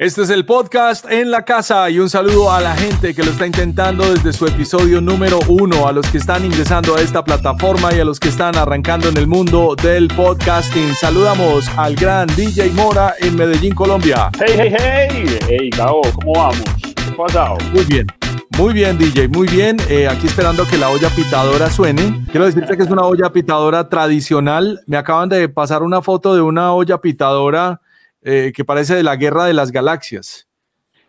Este es el podcast en la casa y un saludo a la gente que lo está intentando desde su episodio número uno, a los que están ingresando a esta plataforma y a los que están arrancando en el mundo del podcasting. Saludamos al gran DJ Mora en Medellín, Colombia. Hey, hey, hey, hey, Gabo, ¿cómo vamos? ¿Qué pasado? Muy bien. Muy bien, DJ, muy bien. Eh, aquí esperando que la olla pitadora suene. Quiero decirte que es una olla pitadora tradicional. Me acaban de pasar una foto de una olla pitadora eh, que parece de la guerra de las galaxias.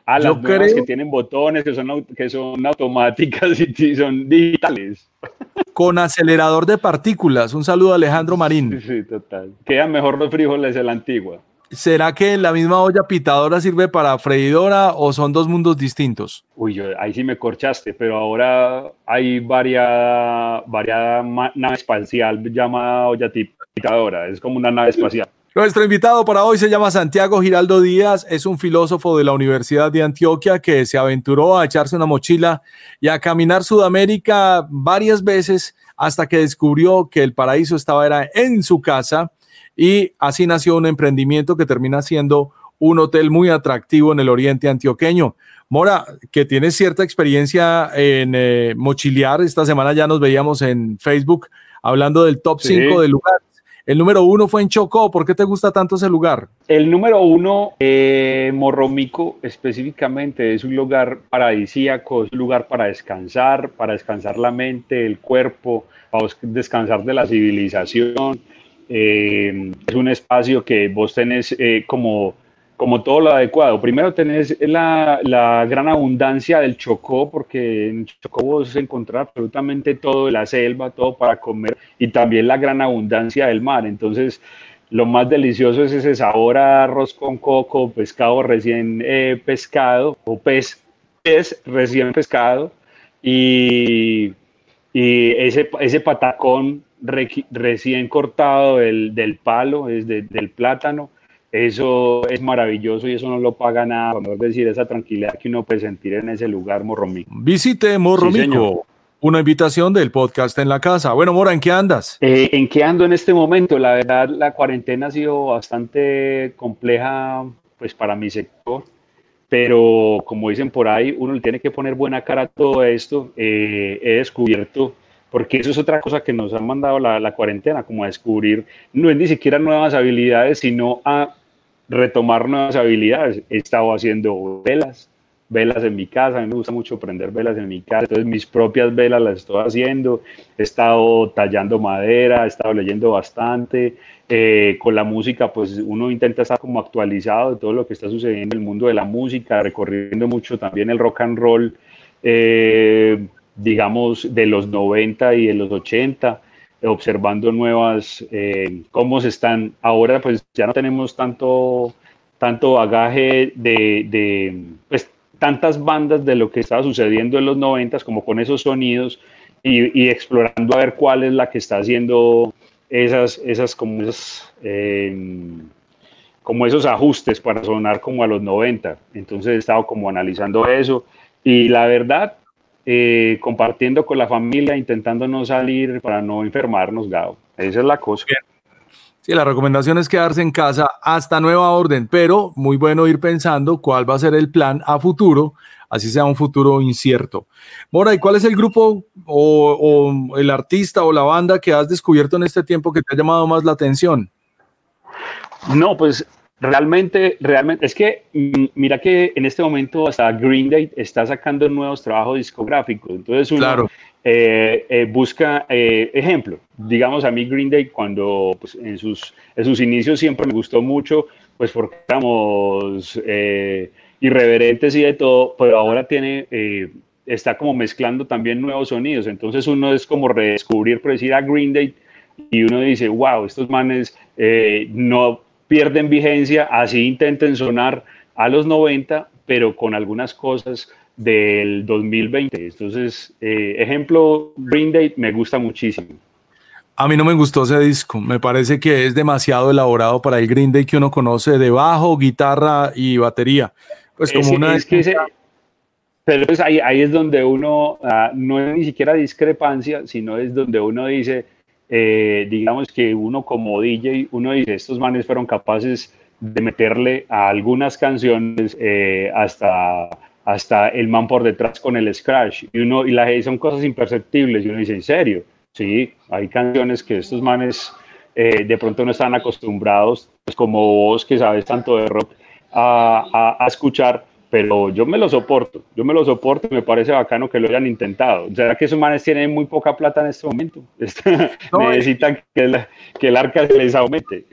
Ah, las creo... que tienen botones, que son, que son automáticas y son digitales. Con acelerador de partículas. Un saludo a Alejandro Marín. Sí, sí, total. Quedan mejor los frijoles de la antigua. ¿Será que la misma olla pitadora sirve para freidora o son dos mundos distintos? Uy, yo, ahí sí me corchaste, pero ahora hay varias, varias nave espacial llamada olla pitadora. Es como una nave espacial. Nuestro invitado para hoy se llama Santiago Giraldo Díaz, es un filósofo de la Universidad de Antioquia que se aventuró a echarse una mochila y a caminar Sudamérica varias veces hasta que descubrió que el paraíso estaba era en su casa y así nació un emprendimiento que termina siendo un hotel muy atractivo en el oriente antioqueño. Mora, que tiene cierta experiencia en eh, mochilear, esta semana ya nos veíamos en Facebook hablando del top 5 del lugar el número uno fue en Chocó. ¿Por qué te gusta tanto ese lugar? El número uno, eh, Morromico específicamente, es un lugar paradisíaco, es un lugar para descansar, para descansar la mente, el cuerpo, para descansar de la civilización. Eh, es un espacio que vos tenés eh, como como todo lo adecuado. Primero tenés la, la, gran abundancia del Chocó, porque en Chocó vos encontrar absolutamente todo, la selva, todo para comer, y también la gran abundancia del mar. Entonces, lo más delicioso es ese sabor a arroz con coco, pescado recién eh, pescado, o pez, pez recién pescado, y, y ese, ese patacón recién cortado del, del palo, es del plátano, eso es maravilloso y eso no lo paga nada. A decir, esa tranquilidad que uno puede sentir en ese lugar, Morromico. Visite Morromico. una invitación del podcast en la casa. Bueno, Mora, ¿en qué andas? Eh, ¿En qué ando en este momento? La verdad, la cuarentena ha sido bastante compleja pues para mi sector, pero como dicen por ahí, uno le tiene que poner buena cara a todo esto. Eh, he descubierto porque eso es otra cosa que nos ha mandado la, la, cuarentena, como a descubrir, no es ni siquiera nuevas habilidades, sino a retomar nuevas habilidades. He estado haciendo velas, velas en mi casa, a mí me gusta mucho prender velas en mi casa, entonces mis propias velas las estoy haciendo, he estado tallando madera, he estado leyendo bastante, eh, con la música pues uno intenta estar como actualizado de todo lo que está sucediendo en el mundo de la música, recorriendo mucho también el rock and roll, eh, digamos de los 90 y de los 80, observando nuevas, eh, cómo se están, ahora pues ya no tenemos tanto, tanto bagaje de, de, pues tantas bandas de lo que estaba sucediendo en los 90 como con esos sonidos y, y, explorando a ver cuál es la que está haciendo esas, esas como esas, eh, como esos ajustes para sonar como a los 90. Entonces he estado como analizando eso y la verdad eh, compartiendo con la familia, intentando no salir para no enfermarnos, Gao. Esa es la cosa. Sí, la recomendación es quedarse en casa hasta nueva orden, pero muy bueno ir pensando cuál va a ser el plan a futuro, así sea un futuro incierto. Mora, ¿y cuál es el grupo o, o el artista o la banda que has descubierto en este tiempo que te ha llamado más la atención? No, pues Realmente, realmente, es que mm, mira que en este momento hasta Green Day está sacando nuevos trabajos discográficos, entonces uno eh, eh, busca eh, ejemplo. Digamos a mí Green Day cuando pues, en, sus, en sus inicios siempre me gustó mucho, pues porque éramos irreverentes y de todo, pero ahora tiene está como mezclando también nuevos sonidos, entonces uno es como redescubrir, por decir a Green Day y uno dice, wow, estos manes no pierden vigencia, así intenten sonar a los 90, pero con algunas cosas del 2020. Entonces, eh, ejemplo, Green Day me gusta muchísimo. A mí no me gustó ese disco, me parece que es demasiado elaborado para el Green Day que uno conoce de bajo, guitarra y batería. Pues como una... pero pues ahí, ahí, es donde uno, ah, no es ni siquiera discrepancia, sino es donde uno dice, eh, digamos que uno como DJ, uno dice, estos manes fueron capaces de meterle a algunas canciones eh, hasta, hasta el man por detrás con el scratch. Y, uno, y la, son cosas imperceptibles. Y uno dice, ¿en serio? Sí, hay canciones que estos manes eh, de pronto no están acostumbrados, pues como vos que sabes tanto de rock, a, a, escuchar, pero yo me lo soporto, yo me lo soporto y me parece bacano que lo hayan intentado. ¿Será que esos manes tienen muy poca plata en este momento? Necesitan que, que el arca se les aumente.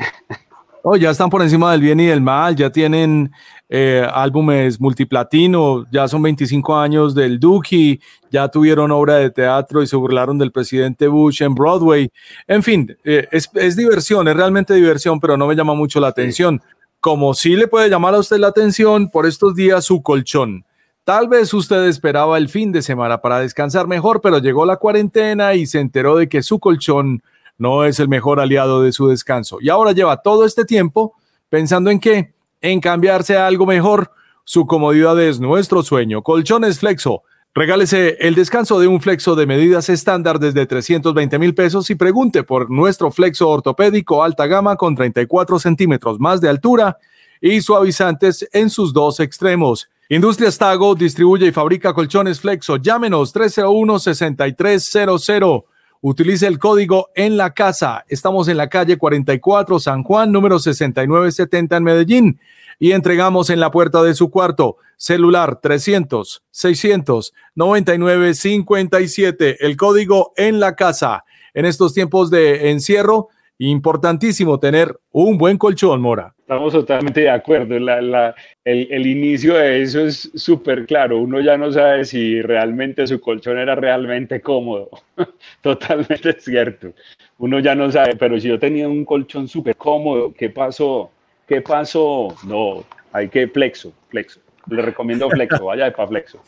Oh, ya están por encima del bien y del mal, ya tienen eh, álbumes multiplatino, ya son 25 años del Dookie, ya tuvieron obra de teatro y se burlaron del presidente Bush en Broadway. En fin, eh, es, es, diversión, es realmente diversión, pero no me llama mucho la atención. Como sí le puede llamar a usted la atención por estos días su colchón. Tal vez usted esperaba el fin de semana para descansar mejor, pero llegó la cuarentena y se enteró de que su colchón no es el mejor aliado de su descanso. Y ahora lleva todo este tiempo pensando en qué, en cambiarse a algo mejor. Su comodidad es nuestro sueño. Colchones Flexo. Regálese el descanso de un flexo de medidas estándar desde 320 mil pesos y pregunte por nuestro flexo ortopédico alta gama con 34 centímetros más de altura y suavizantes en sus dos extremos. Industrias Tago distribuye y fabrica colchones Flexo. Llámenos 301 6300 Utilice el código en la casa. Estamos en la calle 44 San Juan, número 6970 en Medellín. Y entregamos en la puerta de su cuarto celular 300 600 99 57. El código en la casa. En estos tiempos de encierro, Importantísimo tener un buen colchón, Mora. Estamos totalmente de acuerdo. el, inicio de eso es súper claro. Uno ya no sabe si realmente su colchón era realmente cómodo. totalmente cierto. Uno ya no sabe, pero si yo tenía un colchón súper cómodo, ¿qué pasó? ¿Qué pasó? No, hay que flexo, flexo. Le recomiendo flexo, vaya de para flexo.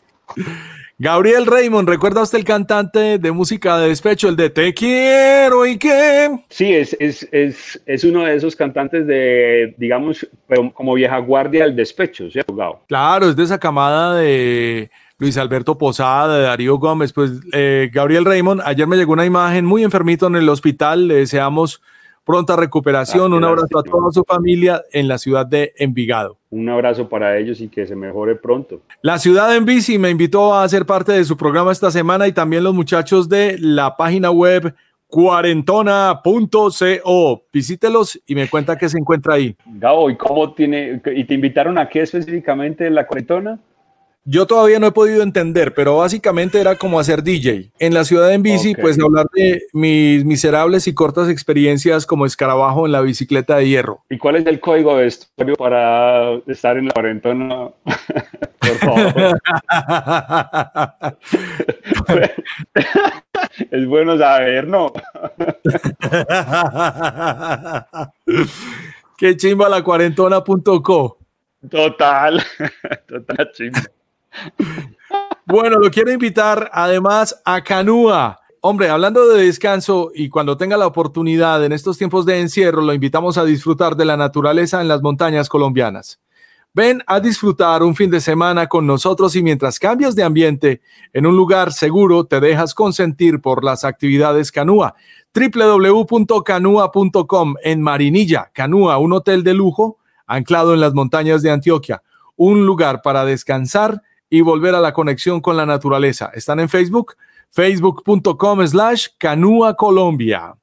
Gabriel Raymond, ¿recuerda usted el cantante de música de despecho, el de Te quiero y qué? Sí, es, es, es, es uno de esos cantantes de, digamos, como vieja guardia del despecho, ¿cierto, Gabo? Claro, es de esa camada de Luis Alberto Posada, de Darío Gómez. Pues eh, Gabriel Raymond, ayer me llegó una imagen muy enfermito en el hospital, le deseamos pronta recuperación. un abrazo a toda su familia en la ciudad de Envigado. Un abrazo para ellos y que se mejore pronto. La ciudad en bici me invitó a ser parte de su programa esta semana y también los muchachos de la página web cuarentona.co. Visítelos y me cuenta qué se encuentra ahí. Gabo, ¿y cómo tiene, y te invitaron a qué específicamente la cuarentona? Yo todavía no he podido entender, pero básicamente era como hacer DJ. En la ciudad en bici, pues hablar de mis miserables y cortas experiencias como escarabajo en la bicicleta de hierro. ¿Y cuál es el código de estudio para estar en la cuarentena? Por favor. es bueno saber, ¿no? Qué chimba la cuarentona.co. Total, total chimba. Bueno, lo quiero invitar además a Canúa. Hombre, hablando de descanso y cuando tenga la oportunidad en estos tiempos de encierro, lo invitamos a disfrutar de la naturaleza en las montañas colombianas. Ven a disfrutar un fin de semana con nosotros y mientras cambias de ambiente en un lugar seguro, te dejas consentir por las actividades Canúa. www.canua.com en Marinilla, Canúa, un hotel de lujo anclado en las montañas de Antioquia. Un lugar para descansar y volver a la conexión con la naturaleza. Están en Facebook, facebook.com slash Canúa Colombia.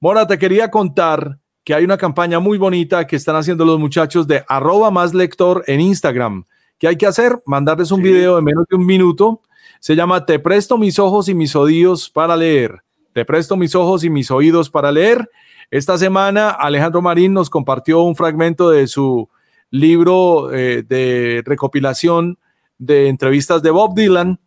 Mora, te quería contar que hay una campaña muy bonita que están haciendo los muchachos de arroba más lector en Instagram. ¿Qué hay que hacer? Mandarles un video de menos de un minuto. Se llama Te presto mis ojos y mis oídos para leer. Te presto mis ojos y mis oídos para leer. Esta semana Alejandro Marín nos compartió un fragmento de su libro eh, de recopilación de entrevistas de Bob Dylan.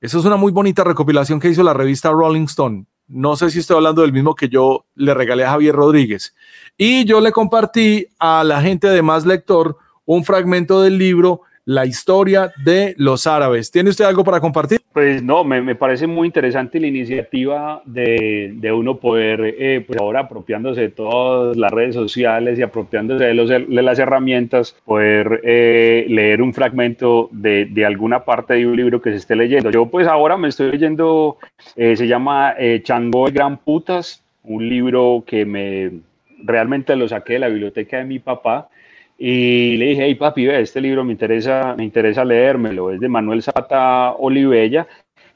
Eso es una muy bonita recopilación que hizo la revista Rolling Stone. No sé si estoy hablando del mismo que yo le regalé a Javier Rodríguez. Y yo le compartí a la gente de Más Lector un fragmento del libro la historia de los árabes. ¿Tiene usted algo para compartir? Pues no, me, parece muy interesante la iniciativa de, de uno poder, eh, pues ahora apropiándose de todas las redes sociales y apropiándose de, los, de las herramientas, poder eh, leer un fragmento de, de, alguna parte de un libro que se esté leyendo. Yo pues ahora me estoy leyendo, eh, se llama Chango de Gran Putas, un libro que me realmente lo saqué de la biblioteca de mi papá y le dije, hey papi, ve, este libro me interesa, me interesa leérmelo, es de Manuel Zapata Olivella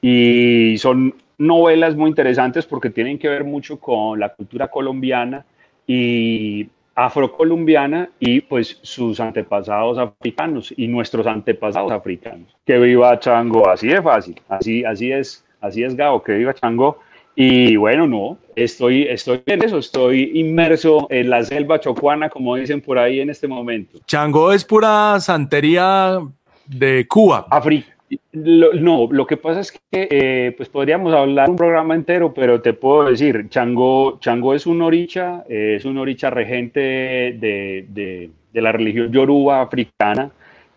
y son novelas muy interesantes porque tienen que ver mucho con la cultura colombiana y afrocolombiana y pues sus antepasados africanos y nuestros antepasados africanos. Que viva Chango, así de fácil, así, así es, así es Gabo, que viva Chango. Y bueno, no, estoy, estoy en eso, estoy inmerso en la selva chocuana, como dicen por ahí en este momento. Chango es pura santería de Cuba. África no, lo que pasa es que eh, pues podríamos hablar un programa entero, pero te puedo decir, Chango, Chango es un oricha, eh, es un oricha regente de, de, la religión yoruba africana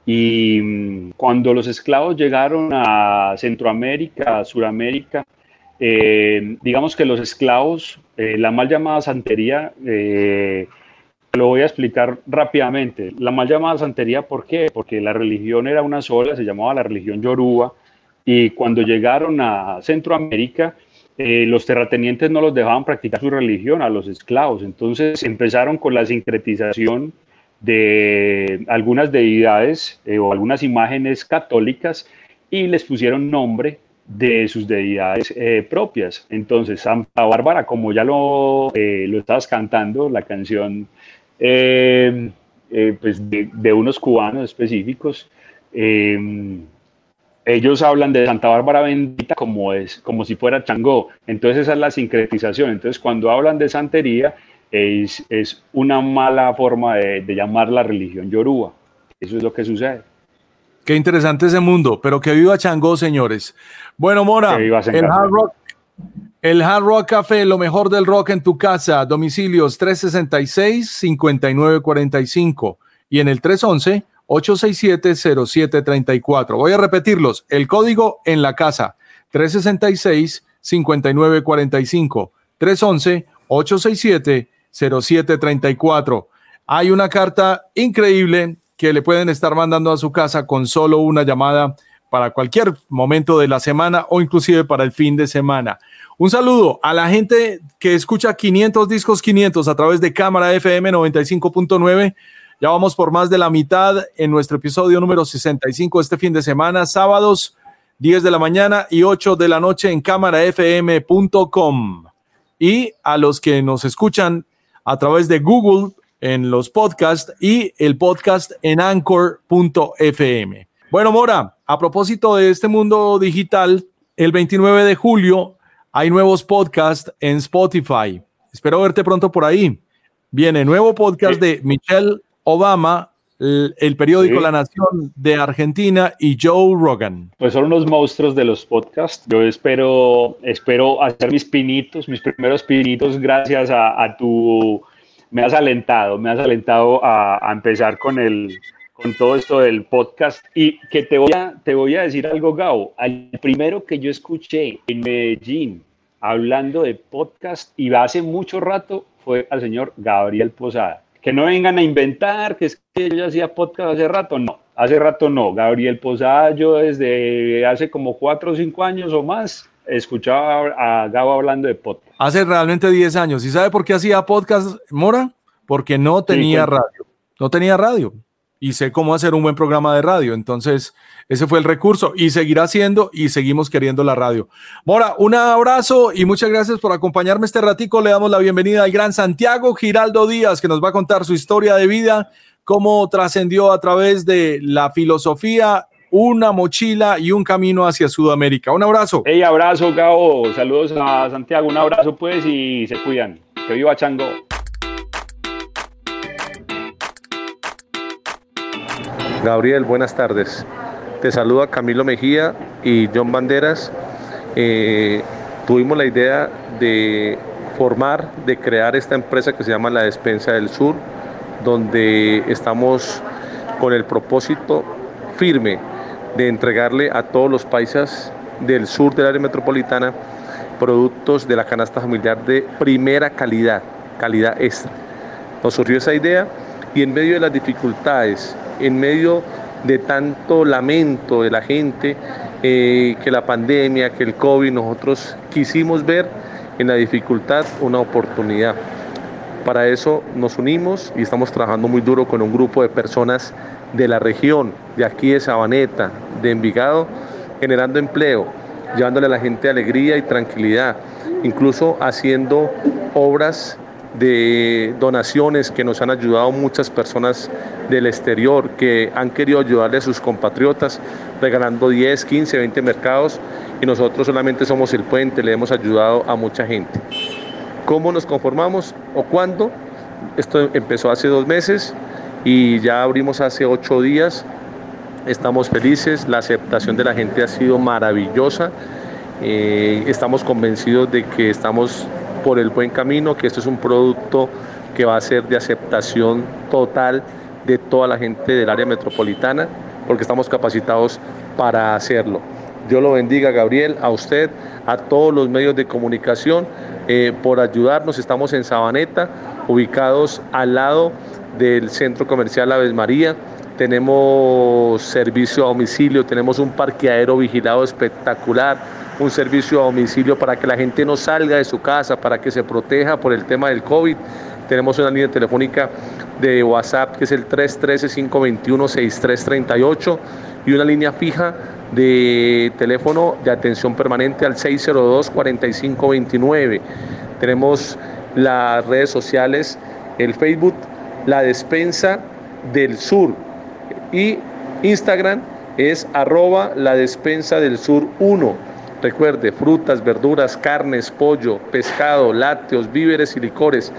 y mm, cuando los esclavos llegaron a Centroamérica, a Suramérica, eh, digamos que los esclavos, la mal llamada santería, lo voy a explicar rápidamente. La mal llamada santería, ¿por qué? Porque la religión era una sola, se llamaba la religión yoruba, y cuando llegaron a Centroamérica, eh, los terratenientes no los dejaban practicar su religión a los esclavos. Entonces empezaron con la sincretización de algunas deidades eh, o algunas imágenes católicas y les pusieron nombre de sus deidades eh, propias. Entonces, Santa Bárbara, como ya lo, lo estabas cantando, la canción eh, eh, pues de, unos cubanos específicos. Eh, ellos hablan de Santa Bárbara bendita como, es, como si fuera Changó. Entonces esa es la sincretización. Entonces cuando hablan de santería es, es una mala forma de, de, llamar la religión yoruba. Eso es lo que sucede. Qué interesante ese mundo, pero que viva Changó, señores. Bueno, Mora, el hard rock el Hard Rock Café, lo mejor del rock en tu casa. Domicilios 366-5945 y en el 311-867-0734. Voy a repetirlos. El código en la casa 366-5945. 311-867-0734. Hay una carta increíble que le pueden estar mandando a su casa con solo una llamada para cualquier momento de la semana o inclusive para el fin de semana. Un saludo a la gente que escucha 500 discos 500 a través de Cámara FM 95.9. Ya vamos por más de la mitad en nuestro episodio número 65 este fin de semana, sábados 10 de la mañana y 8 de la noche en cámarafm.com. Y a los que nos escuchan a través de Google en los podcasts y el podcast en anchor.fm. Bueno, Mora, a propósito de este mundo digital, el 29 de julio hay nuevos podcasts en Spotify. Espero verte pronto por ahí. Viene nuevo podcast de Michelle Obama, el, periódico La Nación de Argentina y Joe Rogan. Pues son unos monstruos de los podcasts. Yo espero, espero hacer mis pinitos, mis primeros pinitos gracias a, tu... Me has alentado, me has alentado a empezar con el, con todo esto del podcast y que te voy a, te voy a decir algo, Gao. El primero que yo escuché en Medellín hablando de podcast y hace mucho rato fue al señor Gabriel Posada. Que no vengan a inventar que es que yo hacía podcast hace rato, no, hace rato no. Gabriel Posada, yo desde hace como cuatro o cinco años o más escuchaba a Gabo hablando de podcast. Hace realmente 10 años. ¿Y sabe por qué hacía podcast, Mora? Porque no tenía radio. No tenía radio y sé cómo hacer un buen programa de radio. Entonces, ese fue el recurso y seguirá siendo y seguimos queriendo la radio. Mora, un abrazo y muchas gracias por acompañarme este ratico. Le damos la bienvenida al gran Santiago Giraldo Díaz, que nos va a contar su historia de vida, cómo trascendió a través de la filosofía una mochila y un camino hacia Sudamérica. Un abrazo. Hey, abrazo, Gabo. Saludos a Santiago. Un abrazo, pues, y se cuidan. Que viva Chango. Gabriel, buenas tardes. Te saluda Camilo Mejía y John Banderas. Eh, tuvimos la idea de formar, de crear esta empresa que se llama La Despensa del Sur, donde estamos con el propósito firme de entregarle a todos los paisas del sur del área metropolitana productos de la canasta familiar de primera calidad, calidad extra. Nos surgió esa idea y en medio de las dificultades en medio de tanto lamento de la gente, eh, que la pandemia, que el COVID, nosotros quisimos ver en la dificultad una oportunidad. Para eso nos unimos y estamos trabajando muy duro con un grupo de personas de la región, de aquí de Sabaneta, de Envigado, generando empleo, llevándole a la gente alegría y tranquilidad, incluso haciendo obras de donaciones que nos han ayudado muchas personas del exterior que han querido ayudarle a sus compatriotas regalando 10, 15, 20 mercados y nosotros solamente somos el puente, le hemos ayudado a mucha gente. ¿Cómo nos conformamos o cuándo? Esto empezó hace dos meses y ya abrimos hace ocho días. Estamos felices, la aceptación de la gente ha sido maravillosa. Eh, estamos convencidos de que estamos por el buen camino, que esto es un producto que va a ser de aceptación total de toda la gente del área metropolitana, porque estamos capacitados para hacerlo. Dios lo bendiga, Gabriel, a usted, a todos los medios de comunicación, eh, por ayudarnos. Estamos en Sabaneta, ubicados al lado del Centro Comercial Aves María. Tenemos servicio a domicilio, tenemos un parqueadero vigilado espectacular, un servicio a domicilio para que la gente no salga de su casa, para que se proteja por el tema del COVID. Tenemos una línea telefónica de WhatsApp que es el 313-521-6338 y una línea fija de teléfono de atención permanente al 602-4529. Tenemos las redes sociales, el Facebook, la despensa del sur y Instagram es arroba la despensa del sur 1. Recuerde, frutas, verduras, carnes, pollo, pescado, lácteos, víveres y licores,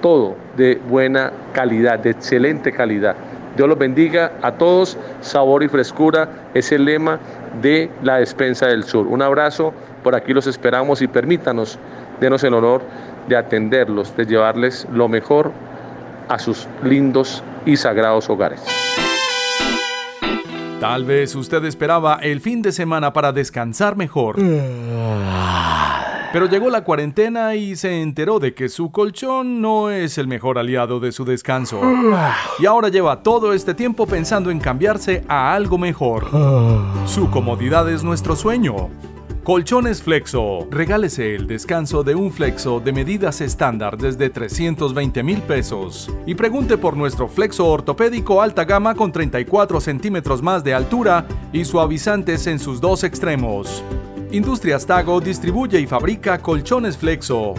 todo de buena calidad, de excelente calidad. Dios los bendiga a todos. Sabor y frescura es el lema de la despensa del sur. Un abrazo, por aquí los esperamos y permítanos, denos el honor de atenderlos, de llevarles lo mejor a sus lindos y sagrados hogares. Tal vez usted esperaba el fin de semana para descansar mejor. Pero llegó la cuarentena y se enteró de que su colchón no es el mejor aliado de su descanso. Y ahora lleva todo este tiempo pensando en cambiarse a algo mejor. Su comodidad es nuestro sueño. Colchones Flexo. Regálese el descanso de un Flexo de medidas estándar desde 320 mil pesos. Y pregunte por nuestro Flexo ortopédico alta gama con 34 centímetros más de altura y suavizantes en sus dos extremos. Industrias Tago distribuye y fabrica colchones Flexo.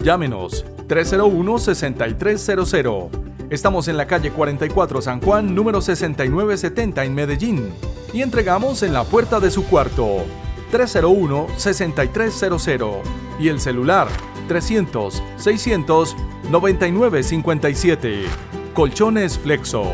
Llámenos 301-6300. Estamos en la calle 44 San Juan, número 6970 en Medellín. Y entregamos en la puerta de su cuarto. 301-6300 y el celular 300-600-9957. Colchones Flexo.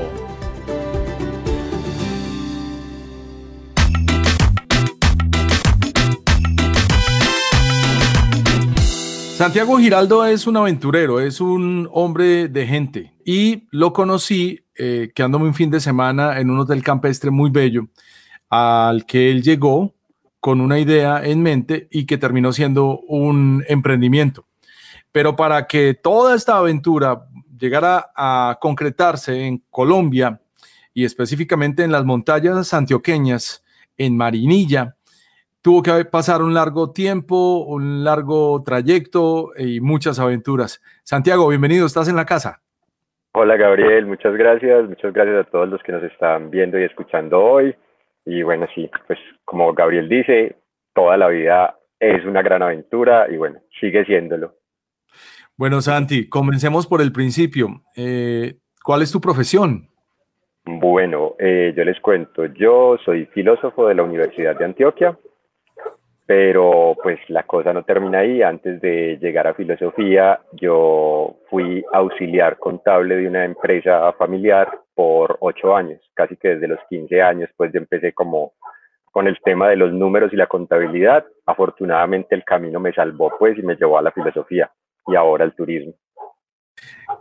Santiago Giraldo es un aventurero, es un hombre de gente y lo conocí eh, quedándome un fin de semana en un hotel campestre muy bello al que él llegó con una idea en mente y que terminó siendo un emprendimiento. Pero para que toda esta aventura llegara a concretarse en Colombia y específicamente en las montañas antioqueñas, en Marinilla, tuvo que pasar un largo tiempo, un largo trayecto y muchas aventuras. Santiago, bienvenido, estás en la casa. Hola Gabriel, muchas gracias, muchas gracias a todos los que nos están viendo y escuchando hoy. Y bueno, sí, pues como Gabriel dice, toda la vida es una gran aventura y bueno, sigue siéndolo. Bueno, Santi, comencemos por el principio. Eh, ¿Cuál es tu profesión? Bueno, eh, yo les cuento, yo soy filósofo de la Universidad de Antioquia, pero pues la cosa no termina ahí. Antes de llegar a filosofía, yo fui auxiliar contable de una empresa familiar por ocho años, casi que desde los 15 años, pues yo empecé como con el tema de los números y la contabilidad. Afortunadamente el camino me salvó pues y me llevó a la filosofía y ahora al turismo.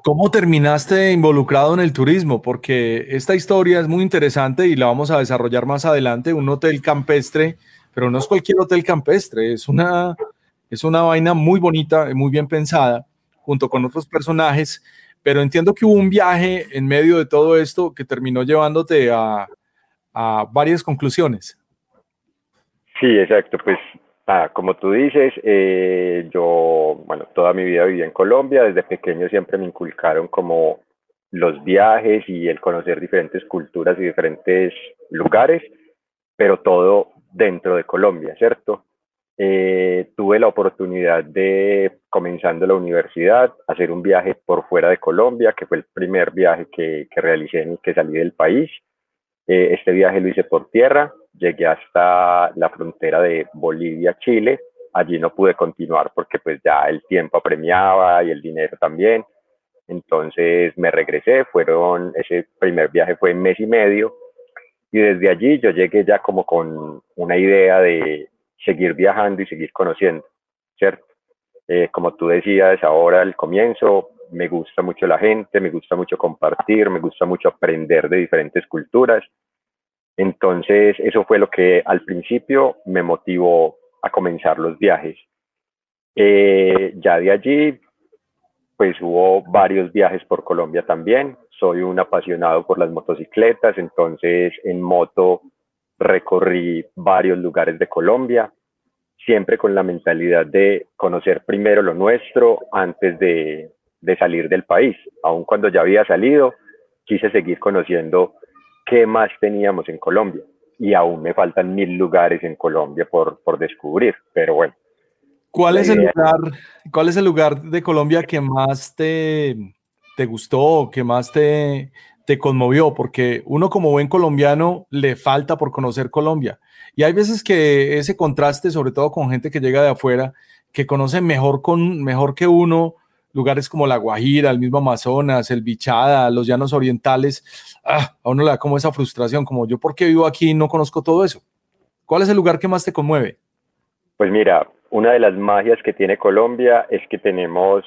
¿Cómo terminaste involucrado en el turismo? Porque esta historia es muy interesante y la vamos a desarrollar más adelante. Un hotel campestre, pero no es cualquier hotel campestre, es una, es una vaina muy bonita, muy bien pensada, junto con otros personajes pero entiendo que hubo un viaje en medio de todo esto que terminó llevándote a, varias conclusiones. Sí, exacto. Pues como tú dices, eh, yo, bueno, toda mi vida viví en Colombia, desde pequeño siempre me inculcaron como los viajes y el conocer diferentes culturas y diferentes lugares, pero todo dentro de Colombia, ¿cierto? Eh, tuve la oportunidad de, comenzando la universidad, hacer un viaje por fuera de Colombia, que fue el primer viaje que, que realicé en el que salí del país. Eh, este viaje lo hice por tierra, llegué hasta la frontera de Bolivia-Chile. Allí no pude continuar porque pues ya el tiempo apremiaba y el dinero también. Entonces me regresé, fueron, ese primer viaje fue en mes y medio y desde allí yo llegué ya como con una idea de seguir viajando y seguir conociendo, ¿cierto? Eh, como tú decías ahora al comienzo, me gusta mucho la gente, me gusta mucho compartir, me gusta mucho aprender de diferentes culturas. Entonces, eso fue lo que al principio me motivó a comenzar los viajes. Eh, ya de allí, pues hubo varios viajes por Colombia también. Soy un apasionado por las motocicletas, entonces en moto recorrí varios lugares de Colombia, siempre con la mentalidad de conocer primero lo nuestro antes de, de salir del país. Aun cuando ya había salido, quise seguir conociendo qué más teníamos en Colombia. Y aún me faltan mil lugares en Colombia por, por descubrir, pero bueno. ¿Cuál es, el lugar, ¿Cuál es el lugar de Colombia que más te, te gustó, que más te, te conmovió? Porque uno como buen colombiano le falta por conocer Colombia. Y hay veces que ese contraste, sobre todo con gente que llega de afuera, que conoce mejor, con, mejor que uno lugares como La Guajira, el mismo Amazonas, el Bichada, los llanos orientales, ah, a uno le da como esa frustración, como yo porque vivo aquí y no conozco todo eso. ¿Cuál es el lugar que más te conmueve? Pues mira, una de las magias que tiene Colombia es que tenemos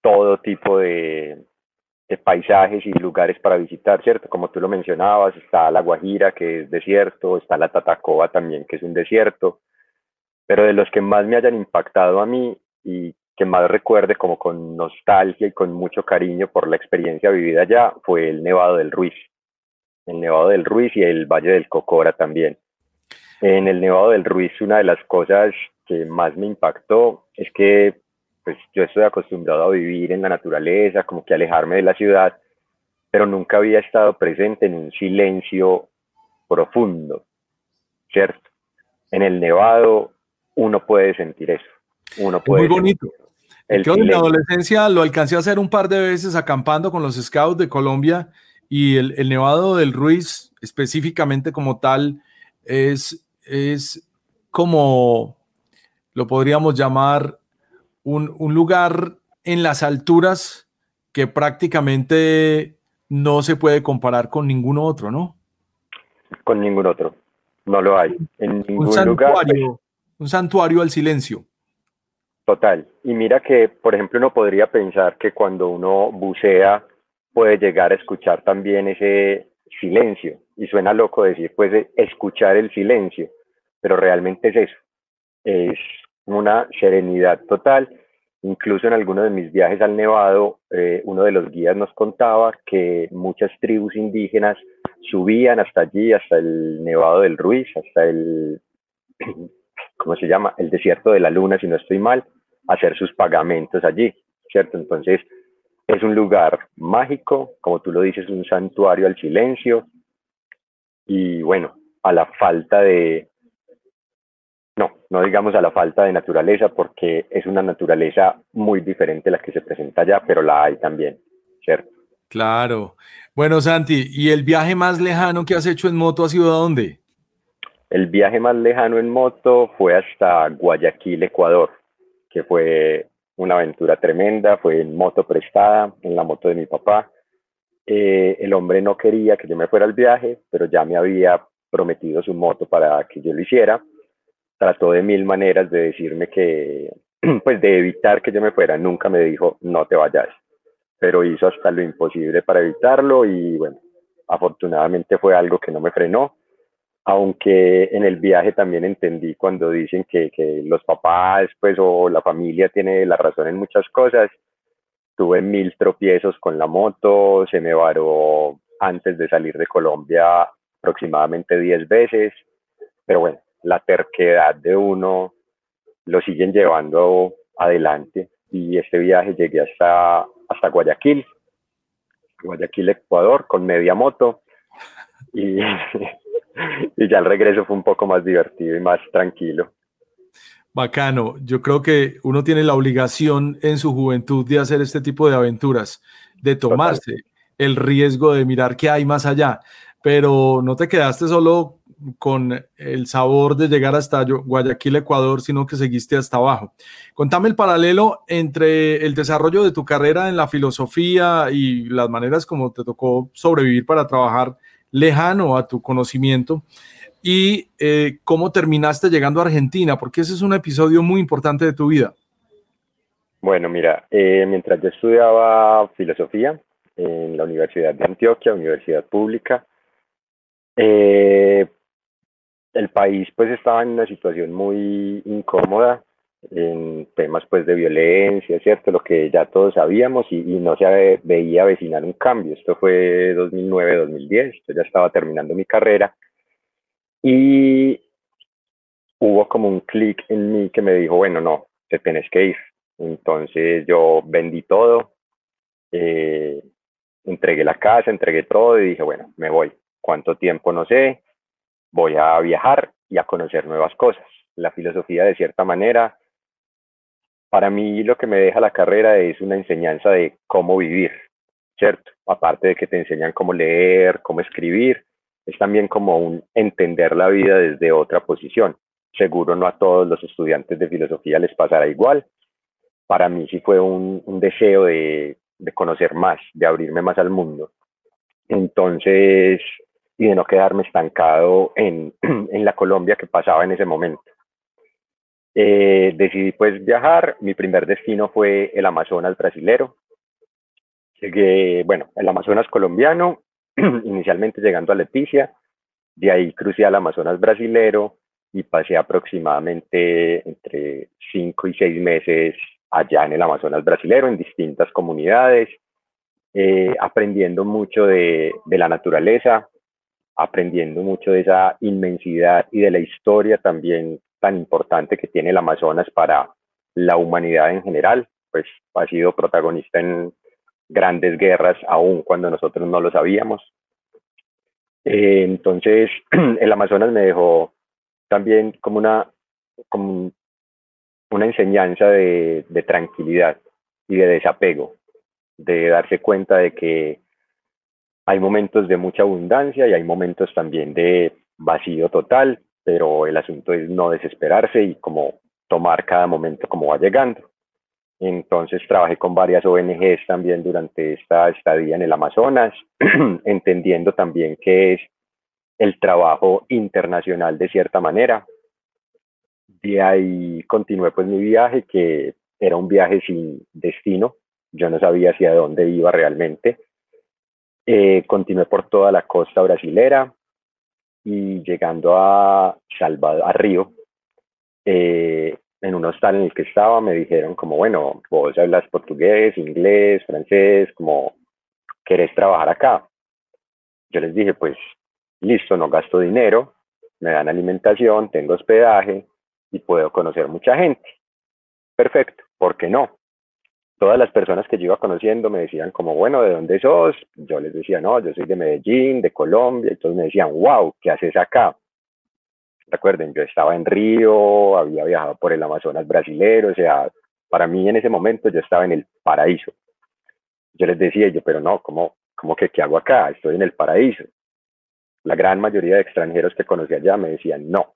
todo tipo de, paisajes y lugares para visitar, ¿cierto? Como tú lo mencionabas, está La Guajira, que es desierto, está la Tatacoa también, que es un desierto, pero de los que más me hayan impactado a mí y que más recuerde como con nostalgia y con mucho cariño por la experiencia vivida allá fue el Nevado del Ruiz. El Nevado del Ruiz y el Valle del Cocora también. En el Nevado del Ruiz una de las cosas que más me impactó es que pues yo estoy acostumbrado a vivir en la naturaleza, como que alejarme de la ciudad, pero nunca había estado presente en un silencio profundo, ¿cierto? En el Nevado uno puede sentir eso. Uno puede Muy bonito. El en mi adolescencia lo alcancé a hacer un par de veces acampando con los scouts de Colombia y el, Nevado del Ruiz específicamente como tal es, es como lo podríamos llamar un, un lugar en las alturas que prácticamente no se puede comparar con ningún otro, ¿no? Con ningún otro, no lo hay. En ningún un santuario, lugar, un santuario al silencio. Total. Y mira que, por ejemplo, uno podría pensar que cuando uno bucea puede llegar a escuchar también ese silencio. Y suena loco decir, pues, escuchar el silencio, pero realmente es eso. Es una serenidad total. Incluso en algunos de mis viajes al Nevado, eh, uno de los guías nos contaba que muchas tribus indígenas subían hasta allí, hasta el Nevado del Ruiz, hasta el, ¿cómo se llama? El desierto de la luna, si no estoy mal, hacer sus pagamentos allí, ¿cierto? Entonces, es un lugar mágico, como tú lo dices, un santuario al silencio y bueno, a la falta de, no, no digamos a la falta de naturaleza, porque es una naturaleza muy diferente a la que se presenta allá, pero la hay también, ¿cierto? Claro. Bueno, Santi, ¿y el viaje más lejano que has hecho en moto ha sido a dónde? El viaje más lejano en moto fue hasta Guayaquil, Ecuador que fue una aventura tremenda, fue en moto prestada, en la moto de mi papá. Eh, el hombre no quería que yo me fuera al viaje, pero ya me había prometido su moto para que yo lo hiciera. Trató de mil maneras de decirme que, pues de evitar que yo me fuera. Nunca me dijo, no te vayas. Pero hizo hasta lo imposible para evitarlo y bueno, afortunadamente fue algo que no me frenó aunque en el viaje también entendí cuando dicen que, que, los papás pues o la familia tiene la razón en muchas cosas, tuve mil tropiezos con la moto, se me varó antes de salir de Colombia aproximadamente 10 veces, pero bueno, la terquedad de uno lo siguen llevando adelante y este viaje llegué hasta, hasta Guayaquil, Guayaquil, Ecuador, con media moto y, y ya el regreso fue un poco más divertido y más tranquilo. Bacano. Yo creo que uno tiene la obligación en su juventud de hacer este tipo de aventuras, de tomarse el riesgo de mirar qué hay más allá. Pero no te quedaste solo con el sabor de llegar hasta Guayaquil, Ecuador, sino que seguiste hasta abajo. Contame el paralelo entre el desarrollo de tu carrera en la filosofía y las maneras como te tocó sobrevivir para trabajar lejano a tu conocimiento y eh, cómo terminaste llegando a Argentina, porque ese es un episodio muy importante de tu vida. Bueno, mira, eh, mientras yo estudiaba filosofía en la Universidad de Antioquia, Universidad Pública, eh, el país pues estaba en una situación muy incómoda en temas pues de violencia, ¿cierto? Lo que ya todos sabíamos y, no se veía avecinar un cambio. Esto fue 2009-2010, yo ya estaba terminando mi carrera y hubo como un clic en mí que me dijo, bueno, no, te tenés que ir. Entonces yo vendí todo, eh, entregué la casa, entregué todo y dije, bueno, me voy. ¿Cuánto tiempo? No sé. Voy a viajar y a conocer nuevas cosas. La filosofía, de cierta manera, para mí lo que me deja la carrera es una enseñanza de cómo vivir, ¿cierto? Aparte de que te enseñan cómo leer, cómo escribir, es también como un entender la vida desde otra posición. Seguro no a todos los estudiantes de filosofía les pasará igual. Para mí sí fue un, deseo de, conocer más, de abrirme más al mundo. Entonces, y de no quedarme estancado en, la Colombia que pasaba en ese momento. Eh, decidí pues viajar, mi primer destino fue el Amazonas brasilero. Llegué, bueno, el Amazonas colombiano inicialmente llegando a Leticia, de ahí crucé al Amazonas brasilero y pasé aproximadamente entre cinco y seis meses allá en el Amazonas brasilero, en distintas comunidades, eh, aprendiendo mucho de, de la naturaleza, aprendiendo mucho de esa inmensidad y de la historia también tan importante que tiene el Amazonas para la humanidad en general, pues ha sido protagonista en, grandes guerras, aún cuando nosotros no lo sabíamos. Eh, entonces, el Amazonas me dejó también como una, como una enseñanza de, de tranquilidad y de desapego, de darse cuenta de que hay momentos de mucha abundancia y hay momentos también de vacío total, pero el asunto es no desesperarse y como tomar cada momento como va llegando. Entonces trabajé con varias ONGs también durante esta estadía en el Amazonas, entendiendo también qué es el trabajo internacional de cierta manera. De ahí continué pues mi viaje, que era un viaje sin destino, yo no sabía hacia dónde iba realmente. Eh, continué por toda la costa brasilera y llegando a Salvador, a Río, eh, en un hostal en el que estaba me dijeron como, bueno, vos hablas portugués, inglés, francés, como, ¿querés trabajar acá? Yo les dije, pues, listo, no gasto dinero, me dan alimentación, tengo hospedaje y puedo conocer mucha gente. Perfecto, ¿por qué no? Todas las personas que yo iba conociendo me decían como, bueno, ¿de dónde sos? Yo les decía, no, yo soy de Medellín, de Colombia, y todos me decían, wow, ¿qué haces acá? Recuerden, yo estaba en Río, había viajado por el Amazonas brasilero, o sea, para mí en ese momento yo estaba en el paraíso. Yo les decía, yo, pero no, ¿cómo, cómo que qué hago acá? Estoy en el paraíso. La gran mayoría de extranjeros que conocí allá me decían, no,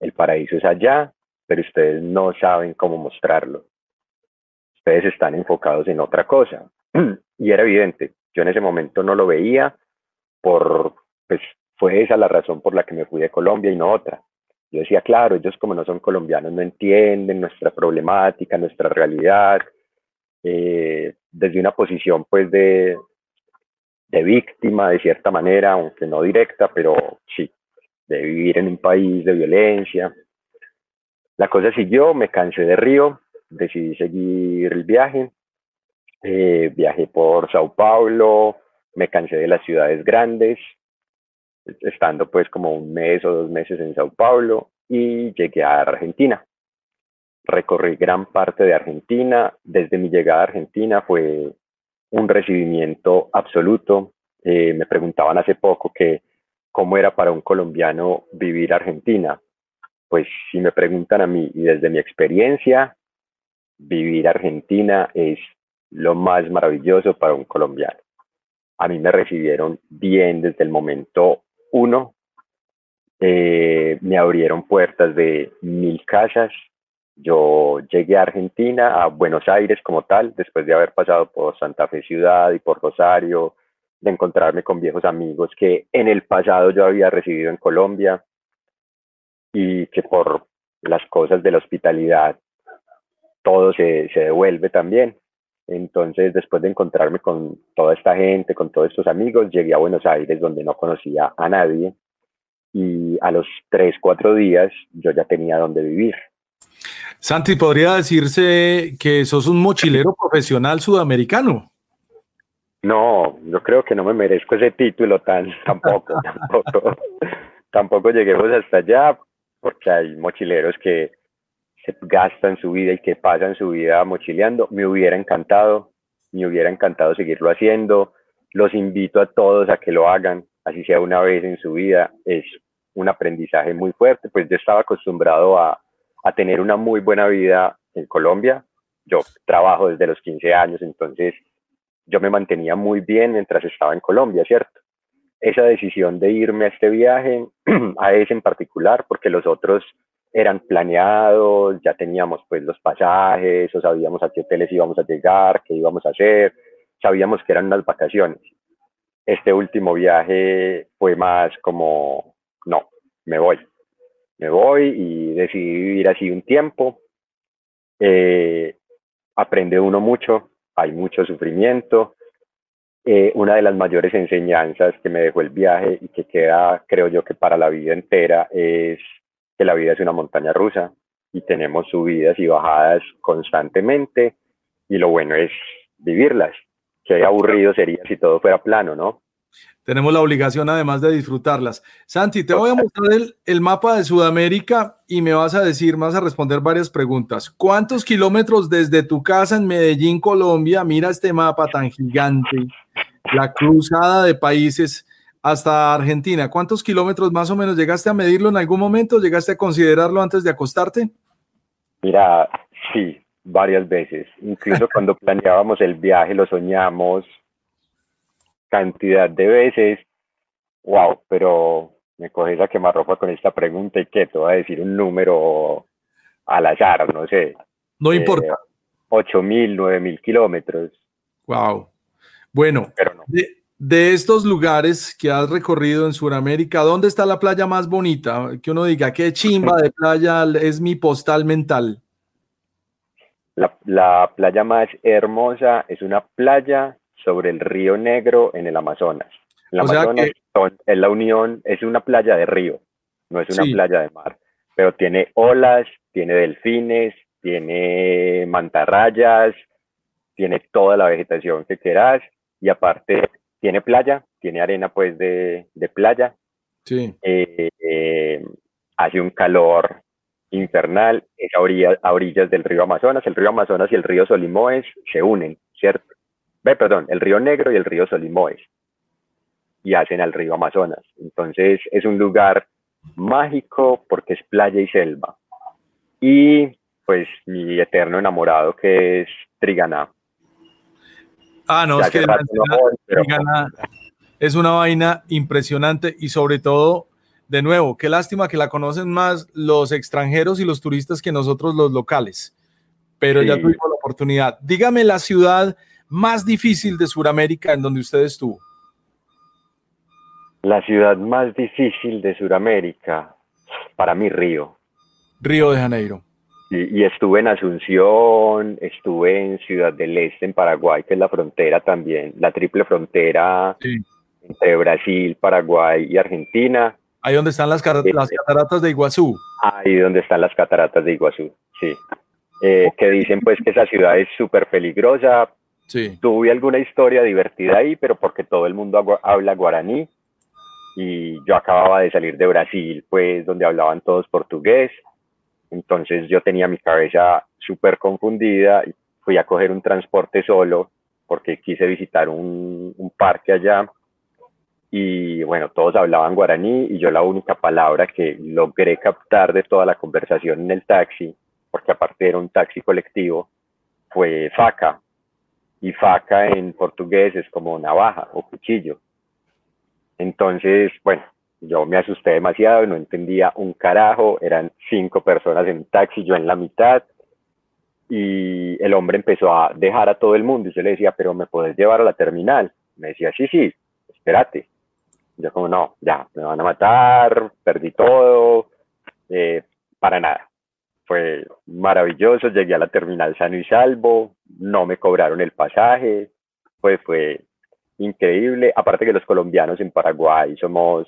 el paraíso es allá, pero ustedes no saben cómo mostrarlo. Ustedes están enfocados en otra cosa. y era evidente, yo en ese momento no lo veía por, pues, fue esa la razón por la que me fui de Colombia y no otra. Yo decía, claro, ellos como no son colombianos no entienden nuestra problemática, nuestra realidad, eh, desde una posición pues de, de víctima de cierta manera, aunque no directa, pero sí, de vivir en un país de violencia. La cosa siguió, me cansé de Río, decidí seguir el viaje, eh, viajé por Sao Paulo, me cansé de las ciudades grandes, estando pues como un mes o dos meses en Sao Paulo y llegué a Argentina. recorrí gran parte de Argentina. Desde mi llegada a Argentina fue un recibimiento absoluto. Eh, me preguntaban hace poco que cómo era para un colombiano vivir Argentina. Pues si me preguntan a mí y desde mi experiencia, vivir Argentina es lo más maravilloso para un colombiano. A mí me recibieron bien desde el momento uno. Eh, me abrieron puertas de mil casas. Yo llegué a Argentina, a Buenos Aires como tal, después de haber pasado por Santa Fe Ciudad y por Rosario, de encontrarme con viejos amigos que en el pasado yo había recibido en Colombia y que por las cosas de la hospitalidad todo se, se devuelve también. Entonces, después de encontrarme con toda esta gente, con todos estos amigos, llegué a Buenos Aires donde no conocía a nadie y a los tres, cuatro días yo ya tenía donde vivir. Santi, podría decirse que sos un mochilero profesional sudamericano. No, yo creo que no me merezco ese título tan tampoco, tampoco, tampoco lleguemos hasta allá, porque hay mochileros que se gastan su vida y que pasan su vida mochileando. Me hubiera encantado, me hubiera encantado seguirlo haciendo. Los invito a todos a que lo hagan, así sea una vez en su vida. Es un aprendizaje muy fuerte, pues yo estaba acostumbrado a, a tener una muy buena vida en Colombia. Yo trabajo desde los 15 años, entonces yo me mantenía muy bien mientras estaba en Colombia, ¿cierto? Esa decisión de irme a este viaje, a ese en particular, porque los otros eran planeados, ya teníamos pues los pasajes, o sabíamos a qué hoteles íbamos a llegar, qué íbamos a hacer, sabíamos que eran unas vacaciones. Este último viaje fue más como, no, me voy, me voy y decidí vivir así un tiempo. Eh, aprende uno mucho, hay mucho sufrimiento. Eh, una de las mayores enseñanzas que me dejó el viaje y que queda, creo yo, que para la vida entera es que la vida es una montaña rusa y tenemos subidas y bajadas constantemente y lo bueno es vivirlas. Qué aburrido sería si todo fuera plano, ¿no? Tenemos la obligación además de disfrutarlas. Santi, te voy a mostrar el, el, mapa de Sudamérica y me vas a decir, vas a responder varias preguntas. ¿Cuántos kilómetros desde tu casa en Medellín, Colombia? Mira este mapa tan gigante, la cruzada de países hasta Argentina. ¿Cuántos kilómetros más o menos llegaste a medirlo en algún momento? ¿Llegaste a considerarlo antes de acostarte? Mira, sí, varias veces. Incluso cuando planeábamos el viaje lo soñamos cantidad de veces. Wow, pero me coges a quemarropa con esta pregunta y que te voy a decir un número al azar, no sé. No importa. Eh, ocho mil, nueve mil kilómetros. Wow. Bueno, pero no. De estos lugares que has recorrido en Sudamérica, ¿dónde está la playa más bonita? Que uno diga, qué chimba de playa es mi postal mental. La, playa más hermosa es una playa sobre el río Negro en el Amazonas. El Amazonas es la unión, es una playa de río, no es una playa de mar, pero tiene olas, tiene delfines, tiene mantarrayas, tiene toda la vegetación que quieras y aparte tiene playa, tiene arena pues de, de playa. Sí. Eh, eh, hace un calor infernal, es a, orillas del río Amazonas. El río Amazonas y el río Solimoes se unen, ¿cierto? Ve, perdón, el río Negro y el río Solimoes y hacen al río Amazonas. Entonces es un lugar mágico porque es playa y selva. Y pues mi eterno enamorado que es Triganá. Ah, no, es que es una vaina impresionante y sobre todo, de nuevo, qué lástima que la conocen más los extranjeros y los turistas que nosotros los locales. Pero ya tuvimos la oportunidad. Dígame la ciudad más difícil de Sudamérica en donde usted estuvo. La ciudad más difícil de Sudamérica, para mí Río. Río de Janeiro. Y, estuve en Asunción, estuve en Ciudad del Este, en Paraguay, que es la frontera también, la triple frontera entre Brasil, Paraguay y Argentina. Ahí donde están las, eh, las, cataratas de Iguazú. Ahí donde están las cataratas de Iguazú, sí. Eh, que dicen pues que esa ciudad es súper peligrosa. Sí. Tuve alguna historia divertida ahí, pero porque todo el mundo habla guaraní. Y yo acababa de salir de Brasil, pues donde hablaban todos portugués Entonces yo tenía mi cabeza súper confundida y fui a coger un transporte solo porque quise visitar un, un parque allá y bueno, todos hablaban guaraní y yo la única palabra que logré captar de toda la conversación en el taxi, porque aparte era un taxi colectivo, fue faca. Y faca en portugués es como navaja o cuchillo. Entonces, bueno, yo me asusté demasiado, no entendía un carajo, eran cinco personas en un taxi, yo en la mitad, y el hombre empezó a dejar a todo el mundo y yo le decía, pero me puedes llevar a la terminal. Me decía, sí, sí, espérate. Yo como, no, ya, me van a matar, perdí todo, eh, para nada. Fue maravilloso, llegué a la terminal sano y salvo, no me cobraron el pasaje, pues fue increíble. Aparte que los colombianos en Paraguay somos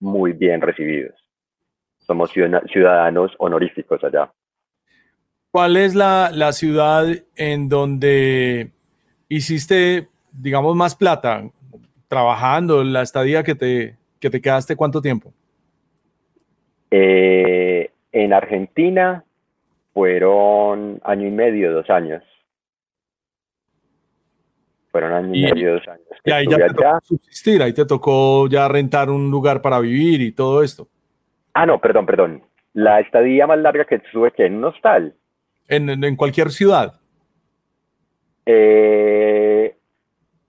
muy bien recibidos. Somos ciudadanos honoríficos allá. ¿Cuál es la, la ciudad en donde hiciste, digamos, más plata? trabajando, la estadía que te, que te quedaste, ¿cuánto tiempo? Eh, en Argentina fueron año y medio, dos años. Fueron año y, medio, dos años. y ahí ya te tocó subsistir, ahí te tocó ya rentar un lugar para vivir y todo esto. Ah, no, perdón, perdón. La estadía más larga que tuve que en un hostal. En, en, cualquier ciudad. Eh,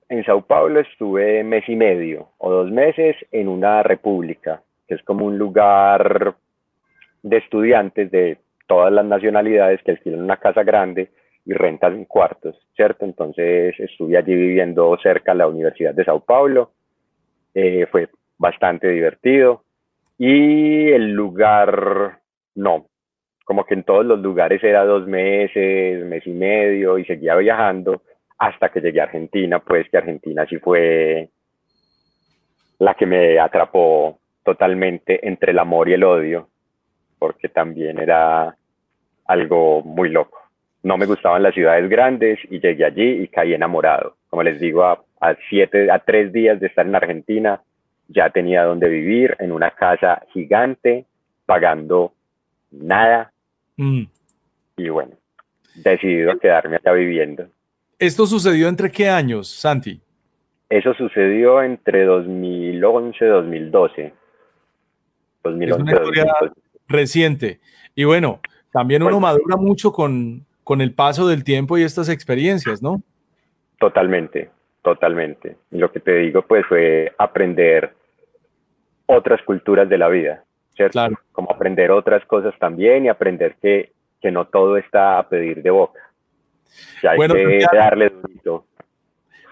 en Sao Paulo estuve mes y medio o dos meses en una república, que es como un lugar de estudiantes de todas las nacionalidades que alquilan una casa grande y rentan cuartos, ¿cierto? Entonces estuve allí viviendo cerca de la Universidad de Sao Paulo, eh, fue bastante divertido y el lugar, no, como que en todos los lugares era dos meses, mes y medio y seguía viajando hasta que llegué a Argentina, pues que Argentina sí fue la que me atrapó totalmente entre el amor y el odio, porque también era algo muy loco. No me gustaban las ciudades grandes y llegué allí y caí enamorado. Como les digo, a, siete, a tres días de estar en Argentina, ya tenía donde vivir en una casa gigante, pagando nada. Mm. Y bueno, decidido quedarme acá viviendo. ¿Esto sucedió entre qué años, Santi? Eso sucedió entre 2011 y 2012. 2011, es una reciente. Y bueno, también uno madura mucho con, con el paso del tiempo y estas experiencias, ¿no? Totalmente, totalmente. Y lo que te digo, pues, fue aprender otras culturas de la vida, ¿cierto? Claro. Como aprender otras cosas también y aprender que, que no todo está a pedir de boca bueno, darle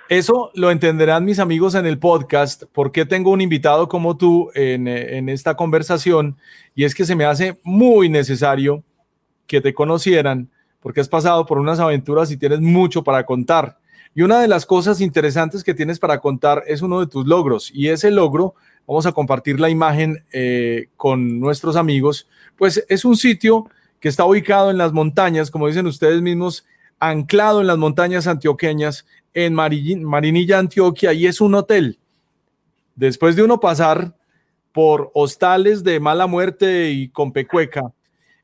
Eso lo entenderán mis amigos en el podcast, porque tengo un invitado como tú en, en, esta conversación, y es que se me hace muy necesario que te conocieran, porque has pasado por unas aventuras y tienes mucho para contar. Y una de las cosas interesantes que tienes para contar es uno de tus logros, y ese logro, vamos a compartir la imagen eh, con nuestros amigos, pues es un sitio que está ubicado en las montañas, como dicen ustedes mismos, anclado en las montañas antioqueñas en Marinilla, Antioquia, y es un hotel. Después de uno pasar por hostales de mala muerte y con pecueca,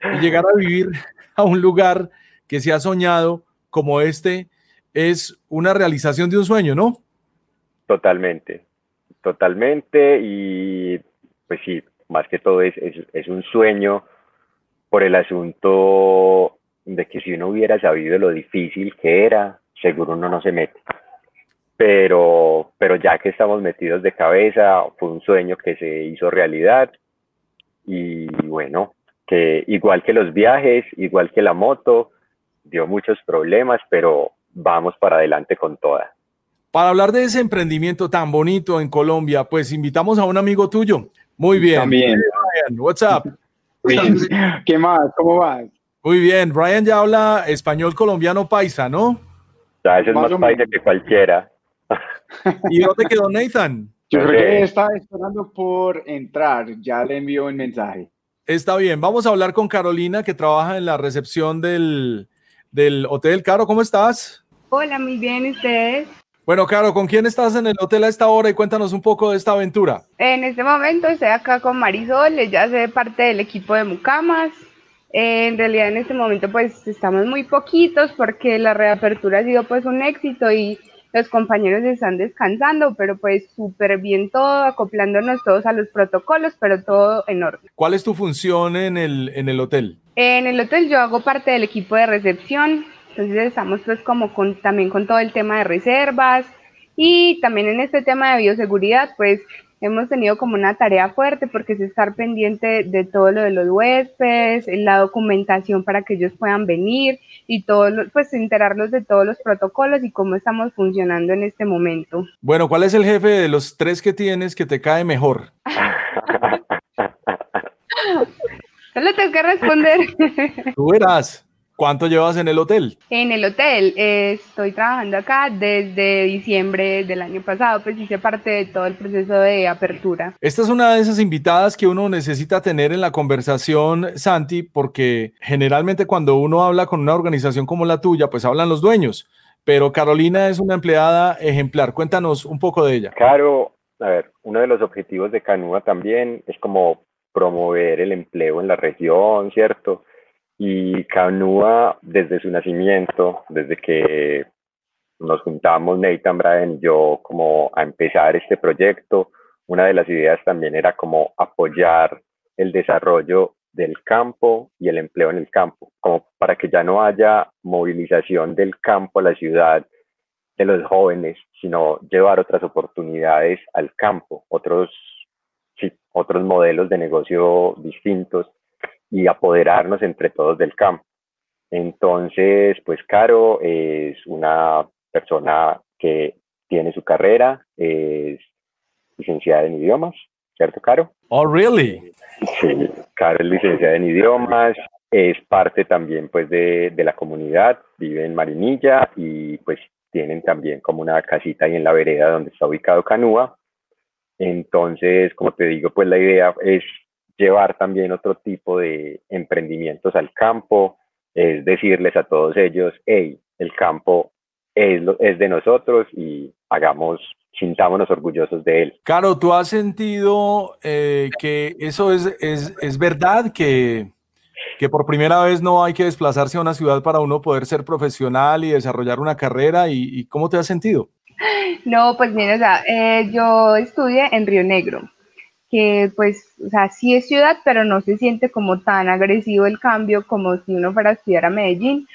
y llegar a vivir a un lugar que se ha soñado como este, es una realización de un sueño, ¿no? Totalmente, totalmente, y pues sí, más que todo es, es un sueño por el asunto de que si uno hubiera sabido lo difícil que era, seguro uno no se mete. Pero, pero ya que estamos metidos de cabeza, fue un sueño que se hizo realidad y bueno, que igual que los viajes, igual que la moto, dio muchos problemas, pero vamos para adelante con toda. Para hablar de ese emprendimiento tan bonito en Colombia, pues invitamos a un amigo tuyo. Muy bien. También. what's up? ¿Qué más? ¿Cómo vas? Muy bien, Ryan ya habla español colombiano paisa, ¿no? Ya, ese es más, paisa que cualquiera. ¿Y dónde quedó Nathan? Yo creo que está esperando por entrar, ya le envío un mensaje. Está bien, vamos a hablar con Carolina que trabaja en la recepción del, del hotel. Caro, ¿cómo estás? Hola, muy bien, ¿y ustedes? Bueno, Caro, ¿con quién estás en el hotel a esta hora y cuéntanos un poco de esta aventura? En este momento estoy acá con Marisol, ella hace parte del equipo de Mucamas. Eh, en realidad en este momento pues estamos muy poquitos porque la reapertura ha sido pues un éxito y los compañeros están descansando, pero pues súper bien todo, acoplándonos todos a los protocolos, pero todo en orden. ¿Cuál es tu función en el, en el hotel? En el hotel yo hago parte del equipo de recepción, entonces estamos pues como con, también con todo el tema de reservas y también en este tema de bioseguridad pues hemos tenido como una tarea fuerte porque es estar pendiente de todo lo de los huéspedes, la documentación para que ellos puedan venir y todo, pues enterarlos de todos los protocolos y cómo estamos funcionando en este momento. Bueno, ¿cuál es el jefe de los tres que tienes que te cae mejor? Solo tengo que responder. Tú verás. ¿Cuánto llevas en el hotel? En el hotel, eh, estoy trabajando acá desde diciembre del año pasado, pues hice parte de todo el proceso de apertura. Esta es una de esas invitadas que uno necesita tener en la conversación, Santi, porque generalmente cuando uno habla con una organización como la tuya, pues hablan los dueños, pero Carolina es una empleada ejemplar. Cuéntanos un poco de ella. Claro, a ver, uno de los objetivos de Canúa también es como promover el empleo en la región, ¿cierto? Y Canúa, desde su nacimiento, desde que nos juntamos Nathan, Brian y yo como a empezar este proyecto, una de las ideas también era como apoyar el desarrollo del campo y el empleo en el campo, como para que ya no haya movilización del campo a la ciudad de los jóvenes, sino llevar otras oportunidades al campo, otros, otros modelos de negocio distintos y apoderarnos entre todos del campo. Entonces, pues Caro es una persona que tiene su carrera, es licenciada en idiomas, ¿cierto, Caro? Oh, really? Sí, Caro es licenciada en idiomas, es parte también pues de, de la comunidad, vive en Marinilla y pues tienen también como una casita ahí en la vereda donde está ubicado Canúa. Entonces, como te digo, pues la idea es llevar también otro tipo de emprendimientos al campo, es decirles a todos ellos, hey, el campo es, es de nosotros y hagamos, sintámonos orgullosos de él. Caro, ¿tú has sentido eh, que eso es, es, es verdad, que, que por primera vez no hay que desplazarse a una ciudad para uno poder ser profesional y desarrollar una carrera? ¿Y, y cómo te has sentido? No, pues mira, o sea, eh, yo estudié en Río Negro que pues, o sea, sí es ciudad, pero no se siente como tan agresivo el cambio como si uno fuera a estudiar a Medellín,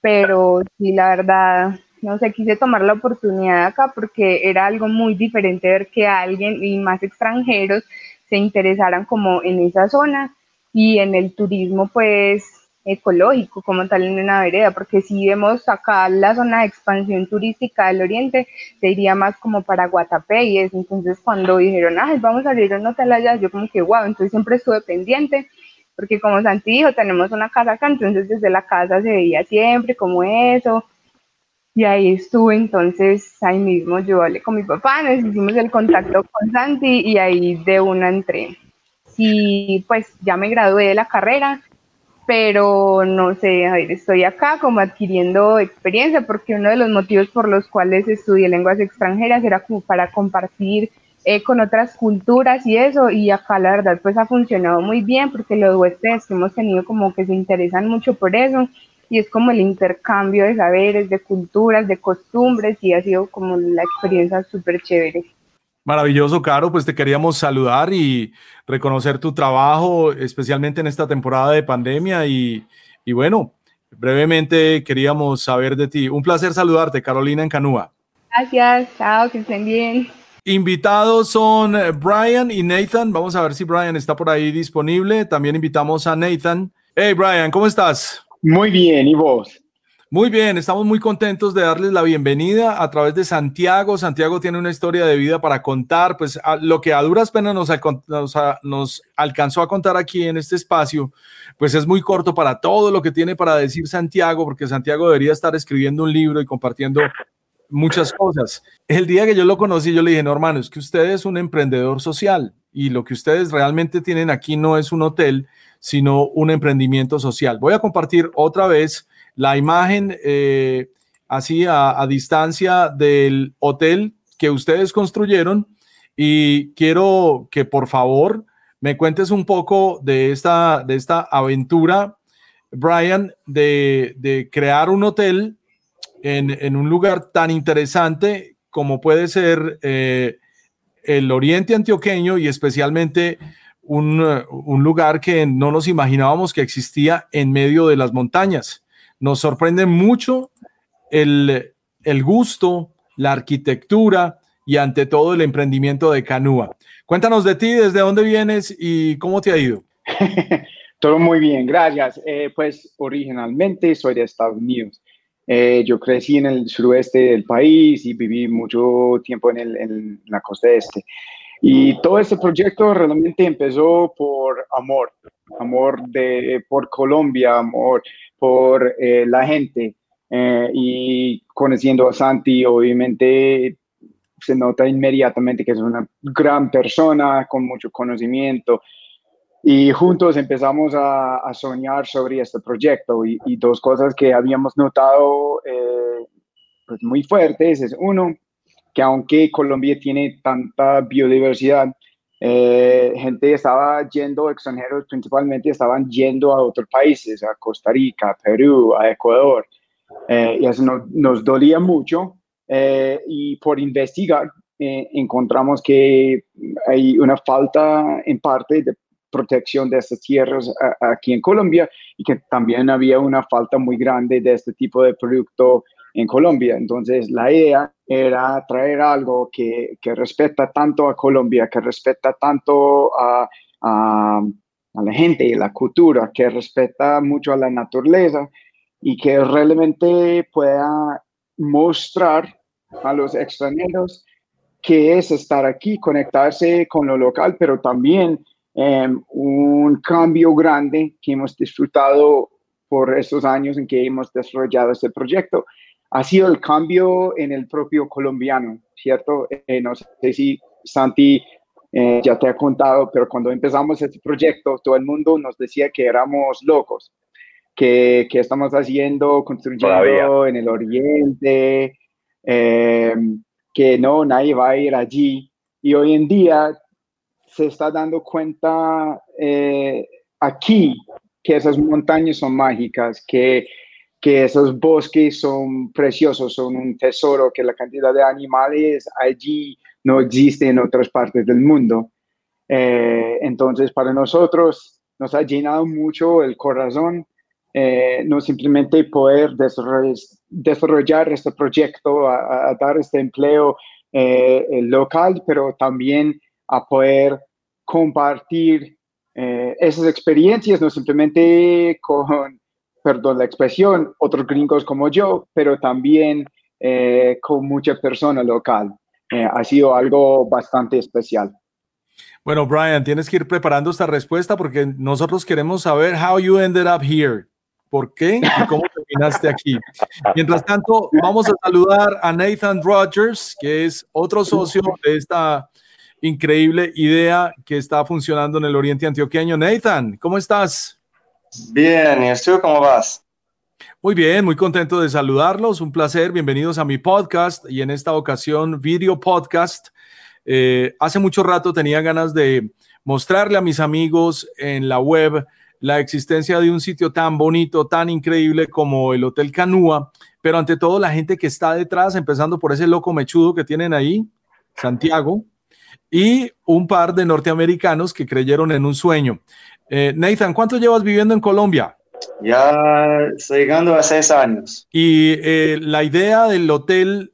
pero sí, la verdad, no sé, quise tomar la oportunidad acá porque era algo muy diferente ver que alguien y más extranjeros se interesaran como en esa zona. Y en el turismo pues ecológico como tal en una vereda, porque si vemos acá la zona de expansión turística del oriente, se iría más como para Guatapé y eso, entonces cuando dijeron, ay, vamos a abrir un hotel allá, yo como que, wow, entonces siempre estuve pendiente, porque como Santi dijo, tenemos una casa acá, entonces desde la casa se veía siempre como eso, y ahí estuve, entonces ahí mismo yo hablé con mi papá, nos hicimos el contacto con Santi y ahí de una entré. Y pues ya me gradué de la carrera, pero no sé, a ver, estoy acá como adquiriendo experiencia porque uno de los motivos por los cuales estudié lenguas extranjeras era como para compartir eh, con otras culturas y eso, y acá la verdad pues ha funcionado muy bien porque los huéspedes que hemos tenido como que se interesan mucho por eso y es como el intercambio de saberes, de culturas, de costumbres y ha sido como la experiencia súper chévere. Maravilloso, Caro, pues te queríamos saludar y reconocer tu trabajo, especialmente en esta temporada de pandemia y, y bueno, brevemente queríamos saber de ti. Un placer saludarte, Carolina en Canúa. Gracias, chao, que estén bien. Invitados son Brian y Nathan. Vamos a ver si Brian está por ahí disponible. También invitamos a Nathan. Hey, Brian, ¿cómo estás? Muy bien, ¿y vos? Muy bien, estamos muy contentos de darles la bienvenida a través de Santiago. Santiago tiene una historia de vida para contar, pues lo que a duras penas nos, nos, nos, alcanzó a contar aquí en este espacio, pues es muy corto para todo lo que tiene para decir Santiago, porque Santiago debería estar escribiendo un libro y compartiendo muchas cosas. El día que yo lo conocí, yo le dije, no, hermano, es que usted es un emprendedor social y lo que ustedes realmente tienen aquí no es un hotel, sino un emprendimiento social. Voy a compartir otra vez la imagen eh, así a, distancia del hotel que ustedes construyeron y quiero que por favor me cuentes un poco de esta, de esta aventura Brian, de, crear un hotel en, un lugar tan interesante como puede ser eh, el oriente antioqueño y especialmente un, lugar que no nos imaginábamos que existía en medio de las montañas. Nos sorprende mucho el, el gusto, la arquitectura y ante todo el emprendimiento de Canúa. Cuéntanos de ti, desde dónde vienes y cómo te ha ido. Todo muy bien, gracias. Eh, pues originalmente soy de Estados Unidos. Eh, yo crecí en el suroeste del país y viví mucho tiempo en, el, en, la costa este. Y todo este proyecto realmente empezó por amor, amor de, por Colombia, amor por eh, la gente. y conociendo a Santi, obviamente se nota inmediatamente que es una gran persona con mucho conocimiento, y juntos empezamos a, soñar sobre este proyecto y, dos cosas que habíamos notado eh, pues muy fuertes es uno, que aunque Colombia tiene tanta biodiversidad, eh, gente estaba yendo, extranjeros principalmente, estaban yendo a otros países, a Costa Rica, Perú, a Ecuador, eh, y eso nos dolía mucho. y por investigar, encontramos que hay una falta en parte de protección de estas tierras aquí en Colombia y que también había una falta muy grande de este tipo de producto en Colombia. Entonces, la idea era traer algo que, que respeta tanto a Colombia, que respeta tanto a, a, la gente y la cultura, que respeta mucho a la naturaleza y que realmente pueda mostrar a los extranjeros que es estar aquí, conectarse con lo local, pero también Em, un cambio grande que hemos disfrutado por estos años en que hemos desarrollado este proyecto ha sido el cambio en el propio colombiano, ¿cierto? Eh, no sé si Santi eh, ya te ha contado, pero cuando empezamos este proyecto, todo el mundo nos decía que éramos locos, que, que estamos haciendo, construyendo en el oriente, em, que no, nadie va a ir allí. Y hoy en día se está dando cuenta eh, aquí que esas montañas son mágicas, que, que esos bosques son preciosos, son un tesoro, que la cantidad de animales allí no existe en otras partes del mundo. Eh, entonces, para nosotros nos ha llenado mucho el corazón, eh, no simplemente poder desarrollar, este proyecto, a, dar este empleo local, pero también a poder compartir eh, esas experiencias, no simplemente con, perdón la expresión, otros gringos como yo, pero también eh, con mucha persona local. Eh, ha sido algo bastante especial. Bueno, Brian, tienes que ir preparando esta respuesta porque nosotros queremos saber how you ended up here. ¿Por qué y cómo terminaste aquí? Mientras tanto, vamos a saludar a Nathan Rogers, que es otro socio de esta increíble idea que está funcionando en el Oriente Antioqueño. Nathan, ¿cómo estás? Bien, ¿y tú cómo vas? Muy bien, muy contento de saludarlos. Un placer. Bienvenidos a mi podcast y en esta ocasión video podcast. Eh, hace mucho rato tenía ganas de mostrarle a mis amigos en la web la existencia de un sitio tan bonito, tan increíble como el Hotel Canúa, pero ante todo la gente que está detrás, empezando por ese loco mechudo que tienen ahí, Santiago, y un par de norteamericanos que creyeron en un sueño. Eh, Nathan, ¿cuánto llevas viviendo en Colombia? Ya estoy llegando a seis años. Y eh, la idea del hotel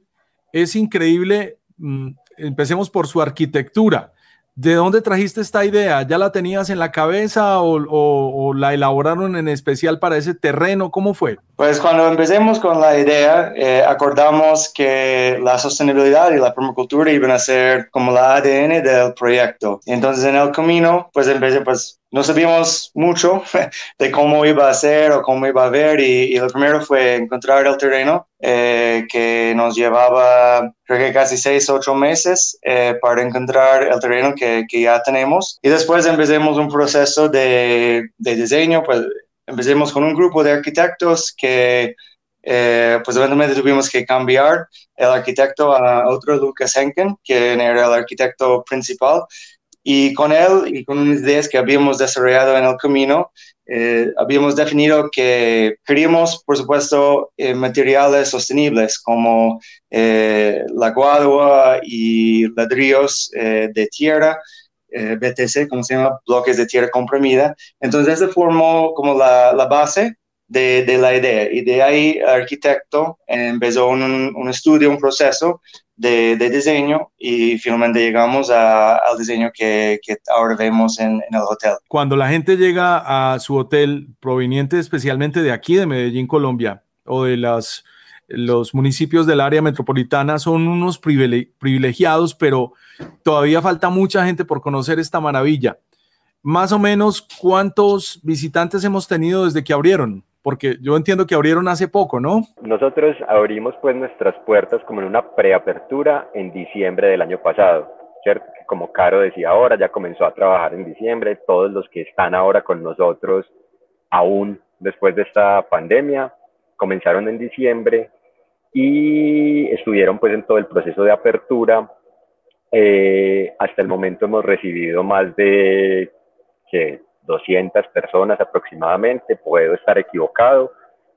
es increíble. Mm, empecemos por su arquitectura. ¿De dónde trajiste esta idea? ¿Ya la tenías en la cabeza o, la elaboraron en especial para ese terreno? ¿Cómo fue? Pues cuando empecemos con la idea, eh, acordamos que la sostenibilidad y la permacultura iban a ser como la ADN del proyecto. Entonces en el camino, pues empecé, pues no sabíamos mucho de cómo iba a ser o cómo iba a ver y, y lo primero fue encontrar el terreno eh, que nos llevaba creo que casi seis, ocho meses eh, para encontrar el terreno que, que, ya tenemos. Y después empecemos un proceso de, de diseño, pues empecemos con un grupo de arquitectos que eh, pues eventualmente tuvimos que cambiar el arquitecto a otro Lucas Henken, que era el arquitecto principal Y con él y con unas ideas que habíamos desarrollado en el camino, eh, habíamos definido que queríamos, por supuesto, eh, materiales sostenibles como eh, la guadua y ladrillos de tierra, BTC, como se llama, bloques de tierra comprimida. Entonces, se formó como la, la base de, de, la idea. Y de ahí el arquitecto empezó un, un estudio, un proceso de, diseño y finalmente llegamos al diseño que, que ahora vemos en, en, el hotel. Cuando la gente llega a su hotel proveniente especialmente de aquí, de Medellín, Colombia, o de las, los municipios del área metropolitana, son unos privilegiados, pero todavía falta mucha gente por conocer esta maravilla. Más o menos, ¿cuántos visitantes hemos tenido desde que abrieron? Porque yo entiendo que abrieron hace poco, ¿no? Nosotros abrimos pues nuestras puertas como en una preapertura en diciembre del año pasado, ¿cierto? Como Caro decía ahora, ya comenzó a trabajar en diciembre, todos los que están ahora con nosotros aún después de esta pandemia comenzaron en diciembre y estuvieron pues en todo el proceso de apertura. Eh, hasta el momento hemos recibido más de 200 personas aproximadamente, puedo estar equivocado,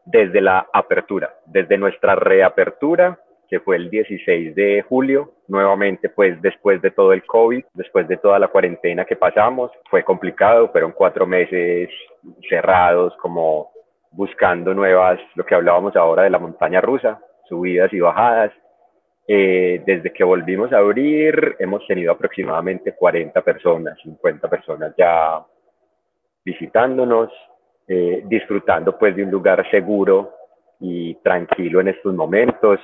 desde la apertura, desde nuestra reapertura, que fue el 16 de julio, nuevamente pues después de todo el COVID, después de toda la cuarentena que pasamos, fue complicado, fueron cuatro meses cerrados como buscando nuevas, lo que hablábamos ahora de la montaña rusa, subidas y bajadas. Eh, desde que volvimos a abrir hemos tenido aproximadamente 40 personas, 50 personas ya visitándonos, eh, disfrutando pues de un lugar seguro y tranquilo en estos momentos,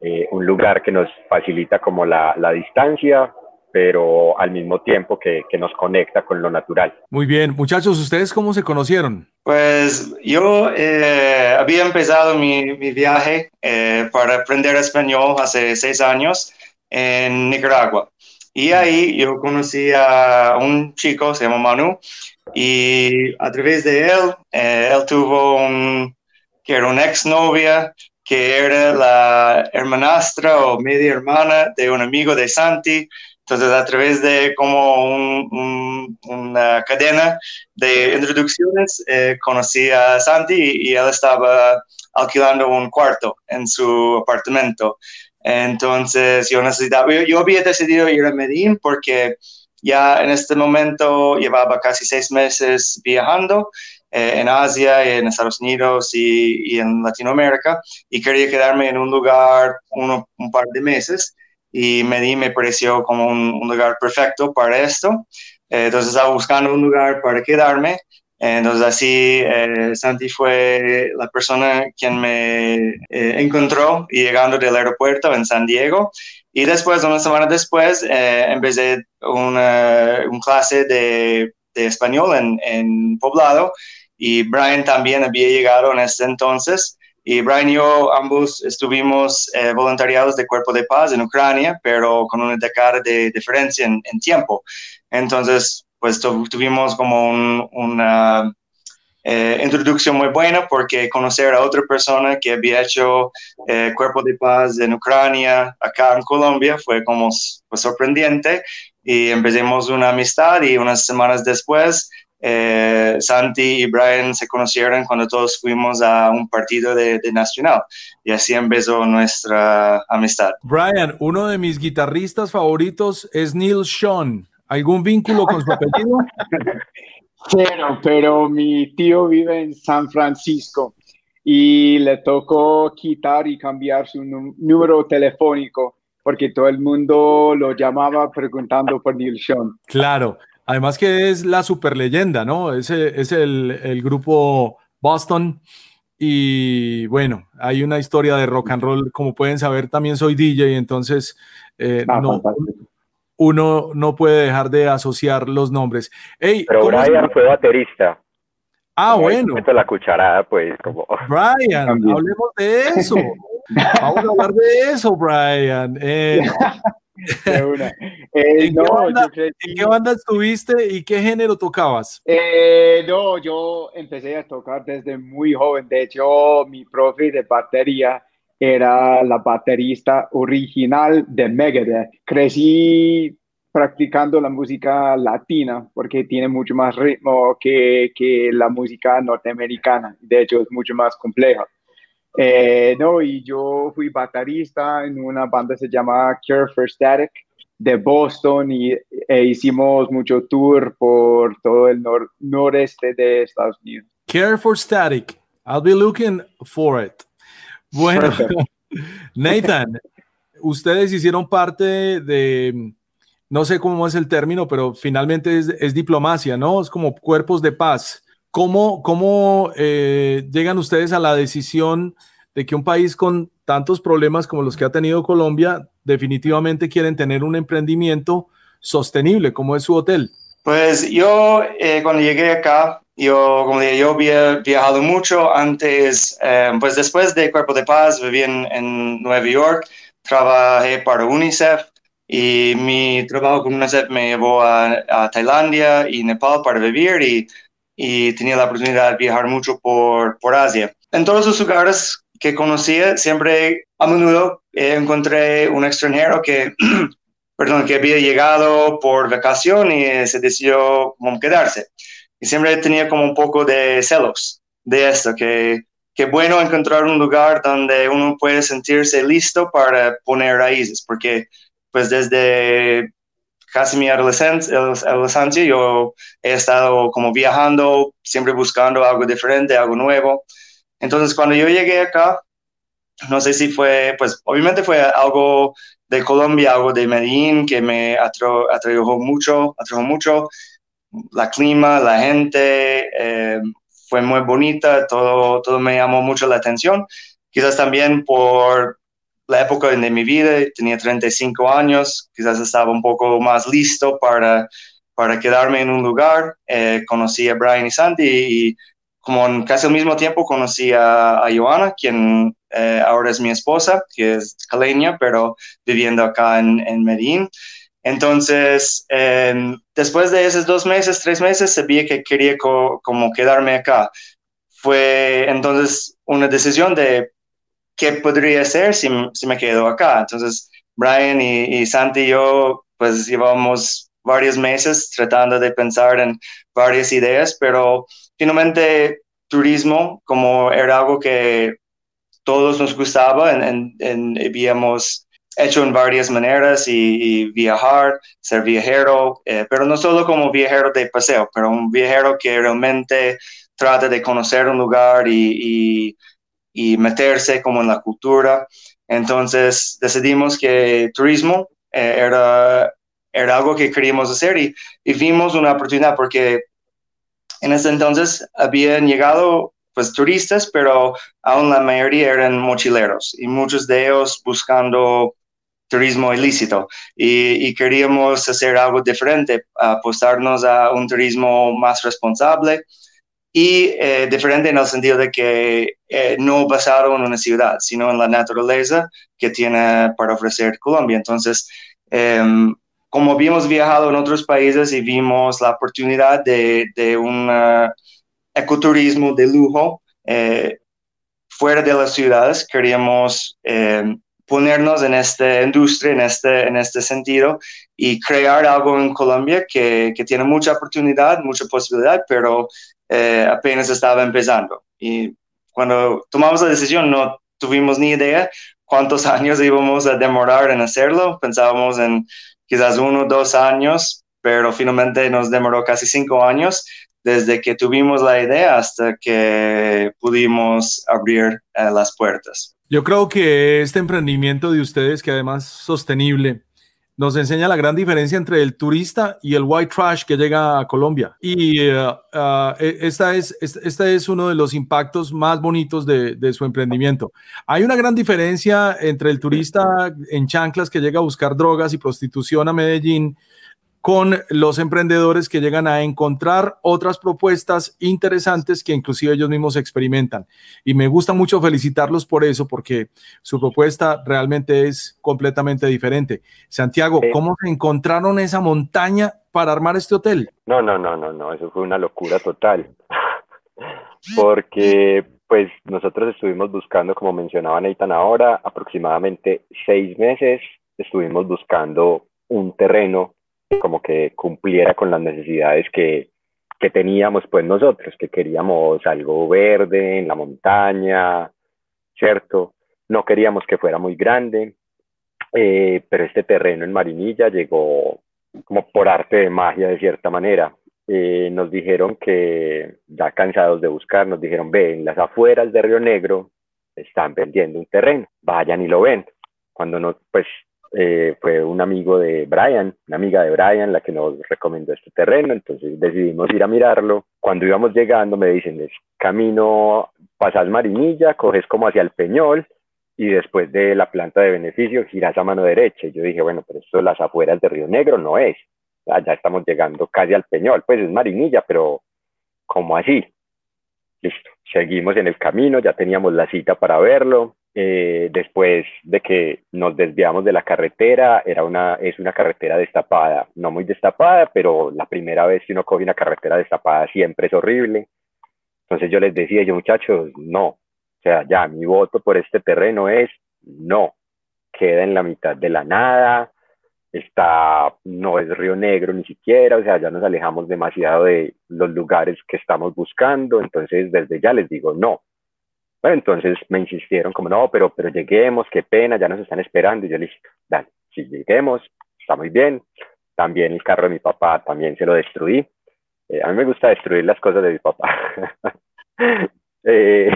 eh, un lugar que nos facilita como la, la distancia, pero al mismo tiempo que, que, nos conecta con lo natural. Muy bien, muchachos, ¿ustedes cómo se conocieron? Pues yo eh, había empezado mi, mi viaje eh, para aprender español hace seis años en Nicaragua. Y ahí yo conocí a un chico, se llama Manu, y a través de él, eh, él tuvo un, que era una exnovia, que era la hermanastra o media hermana de un amigo de Santi. Entonces, a través de como un, una cadena de introducciones, eh, conocí a Santi y, y, él estaba alquilando un cuarto en su apartamento. Entonces, yo necesitaba, yo, había decidido ir a Medellín porque ya en este momento llevaba casi seis meses viajando eh, en Asia, en Estados Unidos y, y, en Latinoamérica y quería quedarme en un lugar uno, un par de meses y Medellín me pareció como un, un lugar perfecto para esto. Eh, entonces estaba buscando un lugar para quedarme. Entonces así eh, Santi fue la persona quien me eh, encontró llegando del aeropuerto en San Diego y después, una semana después, eh, empecé una, una clase de, de español en, en, Poblado y Brian también había llegado en ese entonces. Y Brian y yo ambos estuvimos eh, voluntariados de Cuerpo de Paz en Ucrania, pero con una década de diferencia en, en tiempo. Entonces, pues tuvimos como un, una eh, introducción muy buena porque conocer a otra persona que había hecho eh, Cuerpo de Paz en Ucrania, acá en Colombia, fue como pues, sorprendente y empezamos una amistad y unas semanas después eh, Santi y Brian se conocieron cuando todos fuimos a un partido de, de, Nacional y así empezó nuestra amistad. Brian, uno de mis guitarristas favoritos es Neil Sean. ¿Algún vínculo con su apellido? Cero, pero mi tío vive en San Francisco y le tocó quitar y cambiar su número telefónico porque todo el mundo lo llamaba preguntando por Neil Sean. Claro, además que es la super leyenda, ¿no? Es, es el, el, grupo Boston y bueno, hay una historia de rock and roll, como pueden saber también soy DJ, entonces eh, ah, no, uno no puede dejar de asociar los nombres. Hey, Pero Brian fue baterista. Ah, bueno. la cucharada, pues, como. Brian, hablemos de eso. Vamos a hablar de eso, Brian. Eh, eh, ¿En, no, qué banda, ¿En, qué banda, estuviste y qué género tocabas? Eh, no, yo empecé a tocar desde muy joven. De hecho, mi profe de batería era la baterista original de Megadeth. Crecí practicando la música latina porque tiene mucho más ritmo que, que la música norteamericana. De hecho, es mucho más compleja. Eh, no, y yo fui baterista en una banda que se llama Cure for Static de Boston y e hicimos mucho tour por todo el noreste de Estados Unidos. Care for Static. I'll be looking for it. Bueno, Nathan, ustedes hicieron parte de, no sé cómo es el término, pero finalmente es, diplomacia, ¿no? Es como cuerpos de paz. ¿Cómo, cómo eh, llegan ustedes a la decisión de que un país con tantos problemas como los que ha tenido Colombia definitivamente quieren tener un emprendimiento sostenible como es su hotel? Pues yo eh, cuando llegué acá, yo como dije, yo había viajado mucho antes, eh, pues después de Cuerpo de Paz viví en, Nueva York, trabajé para UNICEF y mi trabajo con UNICEF me llevó a, Tailandia y Nepal para vivir y, y, tenía la oportunidad de viajar mucho por, por Asia. En todos los lugares que conocía, siempre a menudo encontré un extranjero que, perdón, que había llegado por vacación y se decidió quedarse. Y siempre tenía como un poco de celos de esto, que, que bueno encontrar un lugar donde uno puede sentirse listo para poner raíces, porque pues desde casi mi adolescencia, yo he estado como viajando, siempre buscando algo diferente, algo nuevo. Entonces, cuando yo llegué acá, no sé si fue, pues obviamente fue algo de Colombia, algo de Medellín que me atrajo mucho, atrajo mucho. La clima, la gente, eh, fue muy bonita, todo, todo me llamó mucho la atención. Quizás también por la época de mi vida, tenía 35 años, quizás estaba un poco más listo para, para quedarme en un lugar. Eh, conocí a Brian y Santi y como en casi al mismo tiempo conocí a, Joana, quien eh, ahora es mi esposa, que es caleña, pero viviendo acá en, en Medellín. Entonces, después de esos dos meses, tres meses, sabía que quería como quedarme acá. Fue entonces una decisión de qué podría hacer si, si me quedo acá. Entonces, Brian y, y Santi y yo, pues llevamos varios meses tratando de pensar en varias ideas, pero finalmente turismo como era algo que todos nos gustaba, en, habíamos hecho en varias maneras y, viajar, ser viajero, eh, pero no solo como viajero de paseo, pero un viajero que realmente trata de conocer un lugar y, meterse como en la cultura. Entonces decidimos que turismo eh, era, era algo que queríamos hacer y, y vimos una oportunidad porque en ese entonces habían llegado pues turistas, pero aún la mayoría eran mochileros y muchos de ellos buscando turismo ilícito y, queríamos hacer algo diferente, apostarnos a un turismo más responsable y eh, diferente en el sentido de que eh, no basado en una ciudad, sino en la naturaleza que tiene para ofrecer Colombia. Entonces, em, como habíamos viajado en otros países y vimos la oportunidad de, de un ecoturismo de lujo eh, fuera de las ciudades, queríamos eh, ponernos en esta industria, en este, en este sentido, y crear algo en Colombia que, que tiene mucha oportunidad, mucha posibilidad, pero eh, apenas estaba empezando. Y cuando tomamos la decisión no tuvimos ni idea cuántos años íbamos a demorar en hacerlo, pensábamos en quizás uno o dos años, pero finalmente nos demoró casi cinco años desde que tuvimos la idea hasta que pudimos abrir eh, las puertas. Yo creo que este emprendimiento de ustedes, que además es sostenible, nos enseña la gran diferencia entre el turista y el white trash que llega a Colombia. Y uh, uh, e, esta, es, este es uno de los impactos más bonitos de, de, su emprendimiento. Hay una gran diferencia entre el turista en chanclas que llega a buscar drogas y prostitución a Medellín con los emprendedores que llegan a encontrar otras propuestas interesantes que inclusive ellos mismos experimentan. Y me gusta mucho felicitarlos por eso, porque su propuesta realmente es completamente diferente. Santiago, ¿cómo se encontraron esa montaña para armar este hotel? No, no, no, no, no, eso fue una locura total. porque pues nosotros estuvimos buscando, como mencionaba Nathan ahora, aproximadamente seis meses estuvimos buscando un terreno como que cumpliera con las necesidades que, que teníamos pues nosotros, que queríamos algo verde en la montaña, ¿cierto? No queríamos que fuera muy grande, eh, pero este terreno en Marinilla llegó como por arte de magia de cierta manera. Eh, nos dijeron que, ya cansados de buscar, nos dijeron, ve, en las afueras de Río Negro están vendiendo un terreno, vayan y lo ven. Cuando no, pues eh, fue un amigo de Brian, una amiga de Brian la que nos recomendó este terreno, entonces decidimos ir a mirarlo. Cuando íbamos llegando me dicen, camino, pasas Marinilla, coges como hacia el Peñol y después de la planta de beneficio giras a mano derecha. Y yo dije, bueno, pero esto las afueras de Río Negro no es. Ya estamos llegando casi al Peñol, pues es Marinilla, pero ¿cómo así? Listo, seguimos en el camino, ya teníamos la cita para verlo. Eh, después de que nos desviamos de la carretera, era una, es una carretera destapada, no muy destapada, pero la primera vez que uno coge una carretera destapada siempre es horrible. Entonces yo les decía, yo muchachos, no, o sea, ya mi voto por este terreno es no. Queda en la mitad de la nada, está, no es Río Negro ni siquiera, o sea, ya nos alejamos demasiado de los lugares que estamos buscando, entonces desde ya les digo no. Bueno, entonces me insistieron como, no, pero, pero lleguemos, qué pena, ya nos están esperando, y yo listo, dale, si lleguemos, está muy bien. También el carro de mi papá también se lo destruí. Eh, a mí me gusta destruir las cosas de mi papá. eh,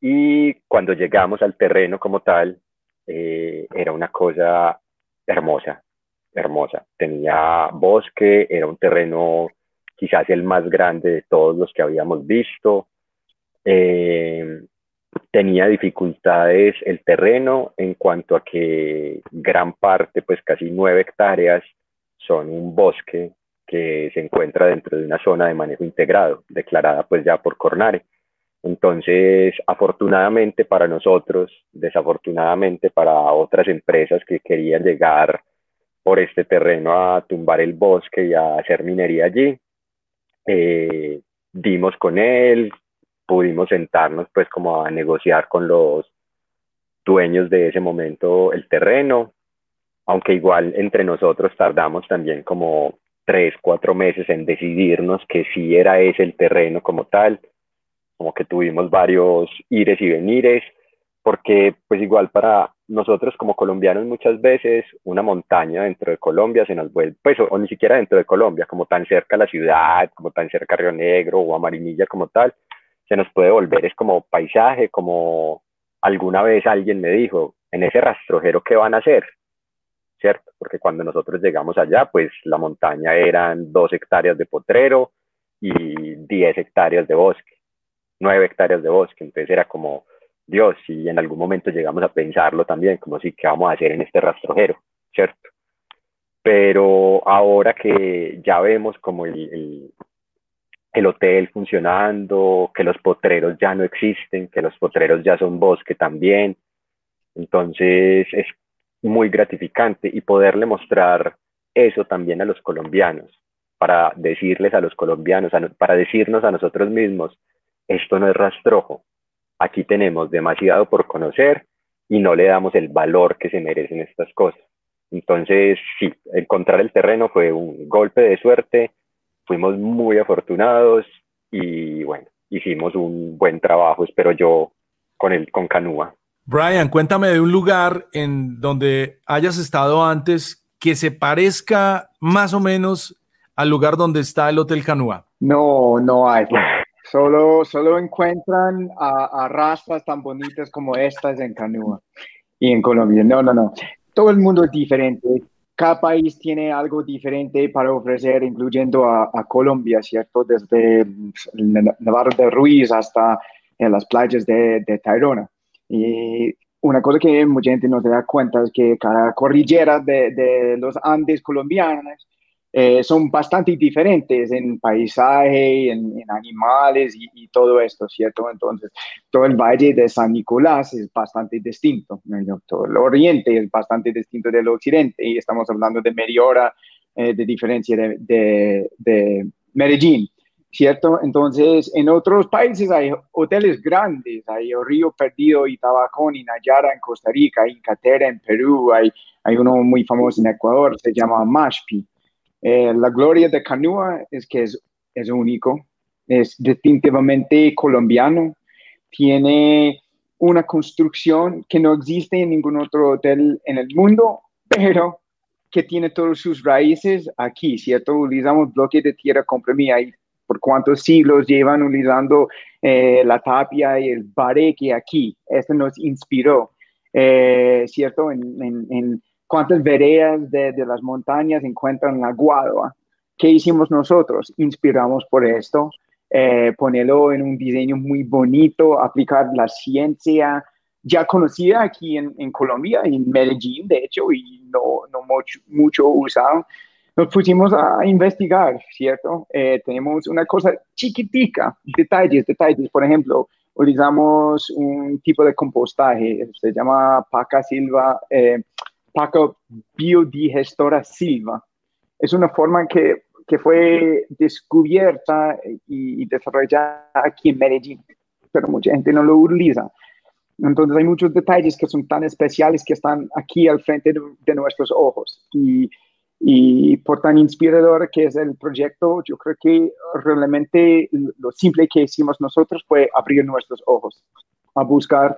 y cuando llegamos al terreno como tal, eh, era una cosa hermosa, hermosa. Tenía bosque, era un terreno quizás el más grande de todos los que habíamos visto. Eh, tenía dificultades el terreno en cuanto a que gran parte, pues casi nueve hectáreas, son un bosque que se encuentra dentro de una zona de manejo integrado, declarada pues ya por Cornare. Entonces, afortunadamente para nosotros, desafortunadamente para otras empresas que querían llegar por este terreno a tumbar el bosque y a hacer minería allí, eh, dimos con él, pudimos sentarnos pues como a negociar con los dueños de ese momento el terreno, aunque igual entre nosotros tardamos también como tres, cuatro meses en decidirnos que sí era ese el terreno como tal como que tuvimos varios ires y venires, porque pues igual para nosotros como colombianos muchas veces una montaña dentro de Colombia se nos vuelve, pues o, ni siquiera dentro de Colombia, como tan cerca a la ciudad, como tan cerca a Río Negro o a Marinilla como tal, se nos puede volver, es como paisaje, como alguna vez alguien me dijo, en ese rastrojero, ¿qué van a hacer? ¿Cierto? Porque cuando nosotros llegamos allá, pues la montaña eran dos hectáreas de potrero y diez hectáreas de bosque nueve hectáreas de bosque, entonces era como, Dios, si en algún momento llegamos a pensarlo también, como si, ¿qué vamos a hacer en este rastrojero? ¿Cierto? Pero ahora que ya vemos como el, hotel funcionando, que los potreros ya no existen, que los potreros ya son bosque también, entonces es muy gratificante y poderle mostrar eso también a los colombianos, para decirles a los colombianos, para decirnos a nosotros mismos, esto no es rastrojo. Aquí tenemos demasiado por conocer y no le damos el valor que se merecen estas cosas. Entonces, sí, encontrar el terreno fue un golpe de suerte, fuimos muy afortunados y bueno, hicimos un buen trabajo, espero yo, con el con Canúa. Brian, cuéntame de un lugar en donde hayas estado antes que se parezca más o menos al lugar donde está el Hotel Canúa. No, no hay. Solo, solo encuentran a, a rastras tan bonitas como estas en Canúa y en Colombia. No, no, no. Todo el mundo es diferente. Cada país tiene algo diferente para ofrecer, incluyendo a, a Colombia, ¿cierto? Desde Navarro de Ruiz hasta en las playas de, de Tayrona. Y una cosa que mucha gente no se da cuenta es que cada cordillera de, de los Andes colombianos eh, son bastante diferentes en paisaje, en, animales y, todo esto, ¿cierto? Entonces, todo el valle de San Nicolás es bastante distinto, todo el oriente es bastante distinto del occidente y estamos hablando de media hora eh, de diferencia de, de, Medellín. ¿Cierto? Entonces, en otros países hay hoteles grandes, hay Río Perdido y Tabacón y Nayara en Costa Rica, hay Incatera en Perú, hay, hay uno muy famoso en Ecuador, se llama Mashpi Eh, la gloria de Canua es que es, es único, es distintivamente colombiano, tiene una construcción que no existe en ningún otro hotel en el mundo, pero que tiene todas sus raíces aquí, ¿cierto? Utilizamos bloques de tierra comprimida y por cuántos siglos llevan utilizando eh, la tapia y el bareque aquí. Esto nos inspiró, eh, ¿cierto? En, cuántas veredas de, las montañas encuentran la guadua. ¿Qué hicimos nosotros? Inspiramos por esto, eh, ponerlo en un diseño muy bonito, aplicar la ciencia ya conocida aquí en, en Colombia, en Medellín, de hecho, y no, no mucho, mucho usado nos pusimos a investigar, ¿cierto? Eh, tenemos una cosa chiquitica, detalles, detalles. Por ejemplo, utilizamos un tipo de compostaje, se llama Paca Silva, eh, Paca Biodigestora Silva. Es una forma que, que fue descubierta y, desarrollada aquí en Medellín, pero mucha gente no lo utiliza. Entonces hay muchos detalles que son tan especiales que están aquí al frente de, de nuestros ojos. Y y por tan inspirador que es el proyecto, yo creo que realmente lo simple que hicimos nosotros fue abrir nuestros ojos a buscar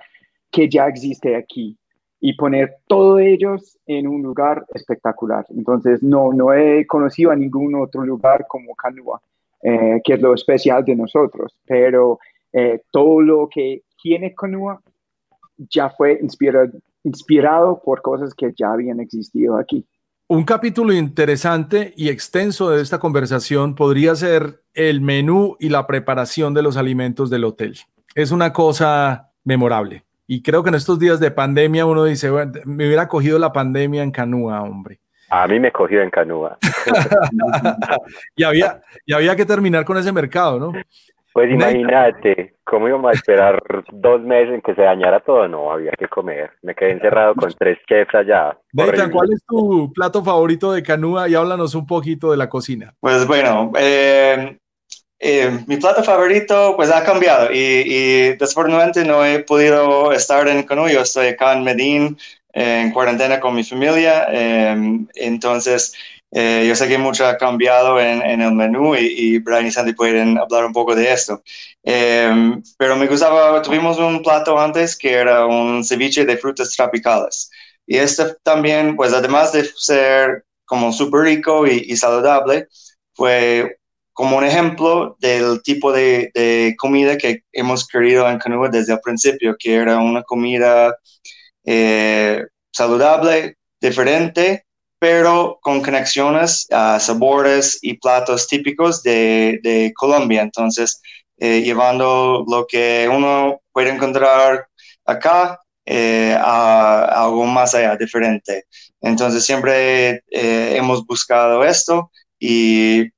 que ya existe aquí y poner todos ellos en un lugar espectacular. Entonces, no, no he conocido a ningún otro lugar como Canua, eh, que es lo especial de nosotros, pero eh, todo lo que tiene Canua ya fue inspirado, inspirado por cosas que ya habían existido aquí. Un capítulo interesante y extenso de esta conversación podría ser el menú y la preparación de los alimentos del hotel. Es una cosa memorable. Y creo que en estos días de pandemia uno dice, me hubiera cogido la pandemia en Canúa, hombre. A mí me cogió en Canúa. y, había, y había que terminar con ese mercado, ¿no? Pues imagínate, ¿cómo íbamos a esperar dos meses en que se dañara todo? No, había que comer. Me quedé encerrado con tres chefs allá. Nathan, ¿cuál es tu plato favorito de Canúa? Y háblanos un poquito de la cocina. Pues bueno, eh, eh, mi plato favorito pues ha cambiado y, y, desafortunadamente no he podido estar en Canúa. Yo estoy acá en Medellín en cuarentena con mi familia. entonces eh, yo sé que mucho ha cambiado en, el menú y, Brian y Sandy pueden hablar un poco de esto. Em, pero me gustaba, tuvimos un plato antes que era un ceviche de frutas tropicales. Y este también, pues además de ser como súper rico y, saludable, fue como un ejemplo del tipo de, comida que hemos querido en Canua desde el principio, que era una comida eh, saludable, diferente, pero con conexiones a sabores y platos típicos de, Colombia. Entonces, eh, llevando lo que uno puede encontrar acá eh, a, algo más allá, diferente. Entonces, siempre hemos buscado esto y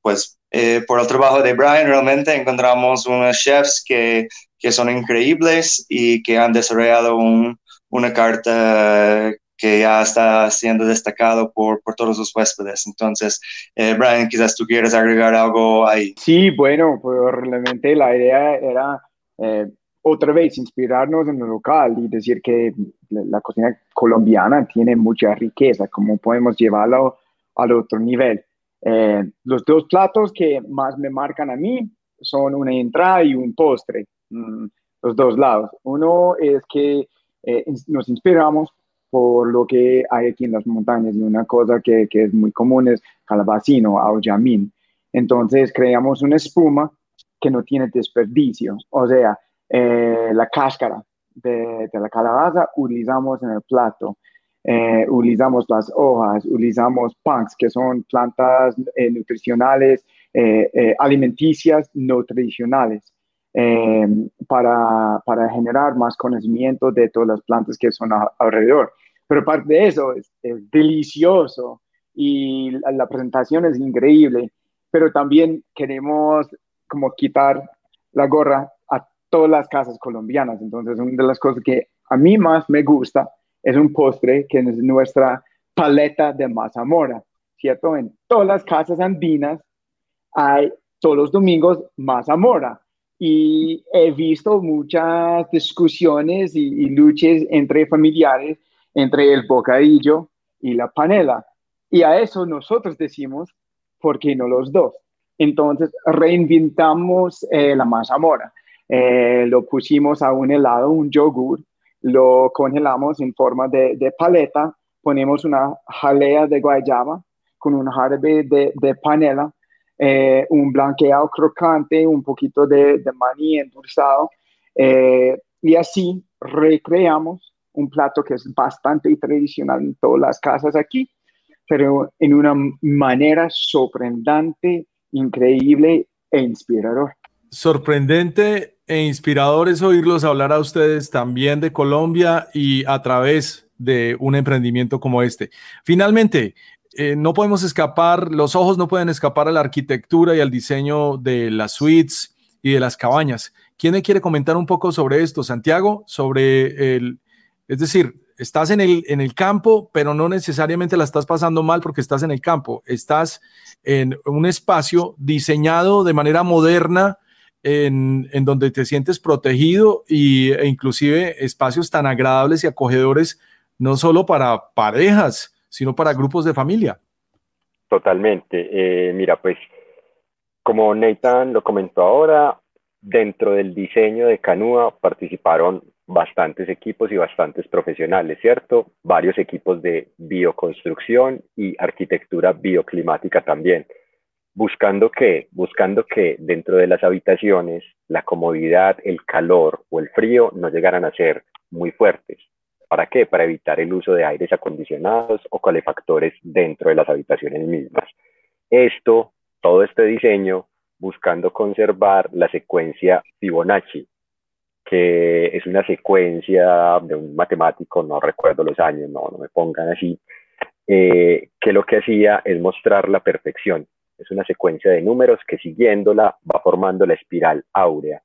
pues, por el trabajo de Brian realmente encontramos unos chefs que, que son increíbles y que han desarrollado un, una carta que ya está siendo destacado por, por todos los huéspedes. Entonces, eh, Brian, quizás tú quieres agregar algo ahí. Sí, bueno, pues realmente la idea era eh, otra vez inspirarnos en lo local y decir que la cocina colombiana tiene mucha riqueza, como podemos llevarlo al otro nivel. Eh, los dos platos que más me marcan a mí son una entrada y un postre, mm, los dos lados. Uno es que nos inspiramos por lo que hay aquí en las montañas. Y una cosa que, que es muy común es calabacino, auyamín. Entonces creamos una espuma que no tiene desperdicio. O sea, eh, la cáscara de, la calabaza utilizamos en el plato. Eh, utilizamos las hojas, utilizamos punks, que son plantas eh, nutricionales, alimenticias no tradicionales. para, para, generar más conocimiento de todas las plantas que son alrededor. Pero aparte de eso, es, delicioso y la, presentación es increíble, pero también queremos como quitar la gorra a todas las casas colombianas. Entonces, una de las cosas que a mí más me gusta es un postre que es nuestra paleta de mazamora, ¿cierto? En todas las casas andinas hay todos los domingos mazamora. Y he visto muchas discusiones y, luchas entre familiares entre el bocadillo y la panela. Y a eso nosotros decimos, ¿por qué no los dos? Entonces reinventamos eh, la mazamorra. Eh, lo pusimos a un helado, un yogur, lo congelamos en forma de, paleta, ponemos una jalea de guayaba con un jarabe de, panela, eh, un blanqueado crocante, un poquito de, maní endulzado, y así recreamos un plato que es bastante tradicional en todas las casas aquí, pero en una manera sorprendente, increíble e inspirador. Sorprendente e inspirador es oírlos hablar a ustedes también de Colombia y a través de un emprendimiento como este. Finalmente, eh, no podemos escapar, los ojos no pueden escapar a la arquitectura y al diseño de las suites y de las cabañas. ¿Quién me quiere comentar un poco sobre esto, Santiago? Sobre el, es decir, estás en el, en el campo, pero no necesariamente la estás pasando mal porque estás en el campo. Estás en un espacio diseñado de manera moderna, en, donde te sientes protegido y, e inclusive espacios tan agradables y acogedores, no solo para parejas, sino para grupos de familia. Totalmente. Eh, mira, pues como Nathan lo comentó ahora, dentro del diseño de Canúa participaron bastantes equipos y bastantes profesionales, ¿cierto? Varios equipos de bioconstrucción y arquitectura bioclimática también. Buscando que, buscando que dentro de las habitaciones la comodidad, el calor o el frío no llegaran a ser muy fuertes. ¿Para qué? Para evitar el uso de aires acondicionados o calefactores dentro de las habitaciones mismas. Esto, todo este diseño, buscando conservar la secuencia Fibonacci, que es una secuencia de un matemático, no recuerdo los años, no, no me pongan así, eh, que lo que hacía es mostrar la perfección. Es una secuencia de números que siguiéndola va formando la espiral áurea.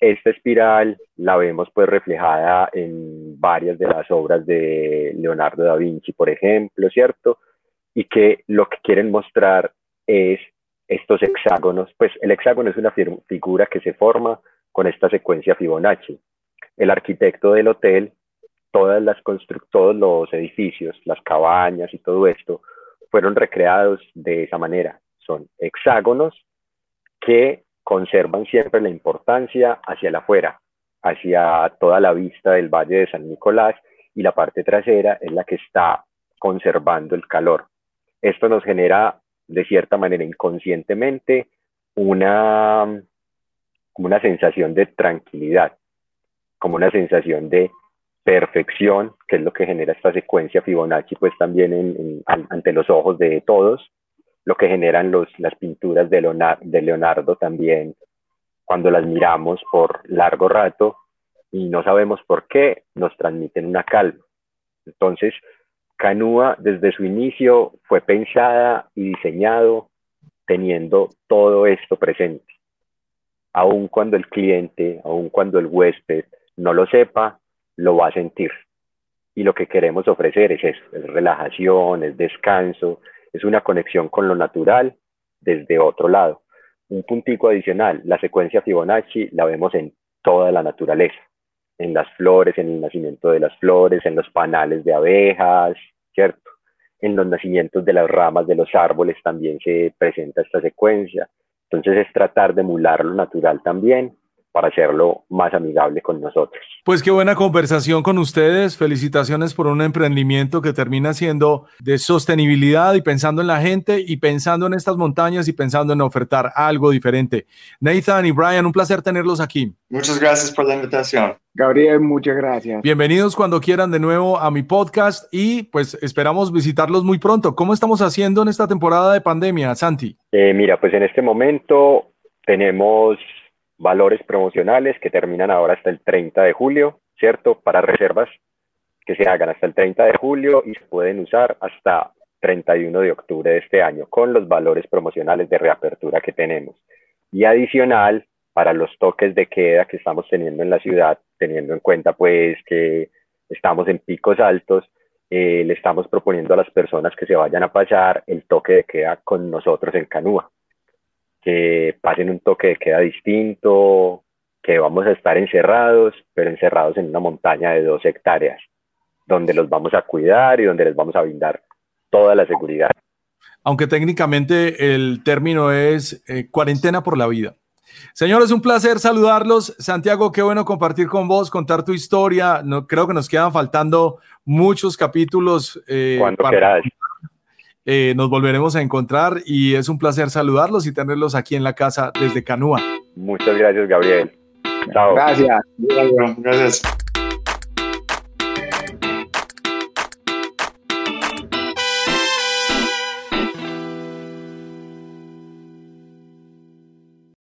Esta espiral la vemos pues reflejada en varias de las obras de Leonardo da Vinci, por ejemplo, ¿cierto? Y que lo que quieren mostrar es estos hexágonos, pues el hexágono es una figura que se forma con esta secuencia Fibonacci. El arquitecto del hotel, todas las todos los edificios, las cabañas y todo esto fueron recreados de esa manera. Son hexágonos que conservan siempre la importancia hacia el afuera, hacia toda la vista del Valle de San Nicolás y la parte trasera es la que está conservando el calor. Esto nos genera de cierta manera inconscientemente una una sensación de tranquilidad, como una sensación de perfección, que es lo que genera esta secuencia Fibonacci, pues también ante los ojos de todos, lo que generan los, las pinturas de Leonardo, también, cuando las miramos por largo rato y no sabemos por qué, nos transmiten una calma. Entonces, Canúa desde su inicio fue pensada y diseñado teniendo todo esto presente aun cuando el cliente, aun cuando el huésped no lo sepa, lo va a sentir. Y lo que queremos ofrecer es eso, es relajación, es descanso, es una conexión con lo natural desde otro lado. Un puntico adicional, la secuencia Fibonacci la vemos en toda la naturaleza, en las flores, en el nacimiento de las flores, en los panales de abejas, ¿cierto? En los nacimientos de las ramas de los árboles también se presenta esta secuencia. Entonces es tratar de emular lo natural también para hacerlo más amigable con nosotros. Pues qué buena conversación con ustedes. Felicitaciones por un emprendimiento que termina siendo de sostenibilidad y pensando en la gente y pensando en estas montañas y pensando en ofertar algo diferente. Nathan y Brian, un placer tenerlos aquí. Muchas gracias por la invitación. Gabriel, muchas gracias. Bienvenidos cuando quieran de nuevo a mi podcast y pues esperamos visitarlos muy pronto. ¿Cómo estamos haciendo en esta temporada de pandemia, Santi? Eh, mira, pues en este momento tenemos valores promocionales que terminan ahora hasta el 30 de julio, ¿cierto? Para reservas que se hagan hasta el 30 de julio y se pueden usar hasta 31 de octubre de este año con los valores promocionales de reapertura que tenemos. Y adicional, para los toques de queda que estamos teniendo en la ciudad, teniendo en cuenta pues que estamos en picos altos, eh, le estamos proponiendo a las personas que se vayan a pasar el toque de queda con nosotros en Canúa que pasen un toque de queda distinto, que vamos a estar encerrados, pero encerrados en una montaña de dos hectáreas, donde los vamos a cuidar y donde les vamos a brindar toda la seguridad. Aunque técnicamente el término es eh, cuarentena por la vida. Señores, un placer saludarlos. Santiago, qué bueno compartir con vos, contar tu historia. No, creo que nos quedan faltando muchos capítulos. Eh, Cuando quieras. Eh, nos volveremos a encontrar y es un placer saludarlos y tenerlos aquí en la casa desde Canúa. Muchas gracias, Gabriel. Chao. Gracias. Gracias.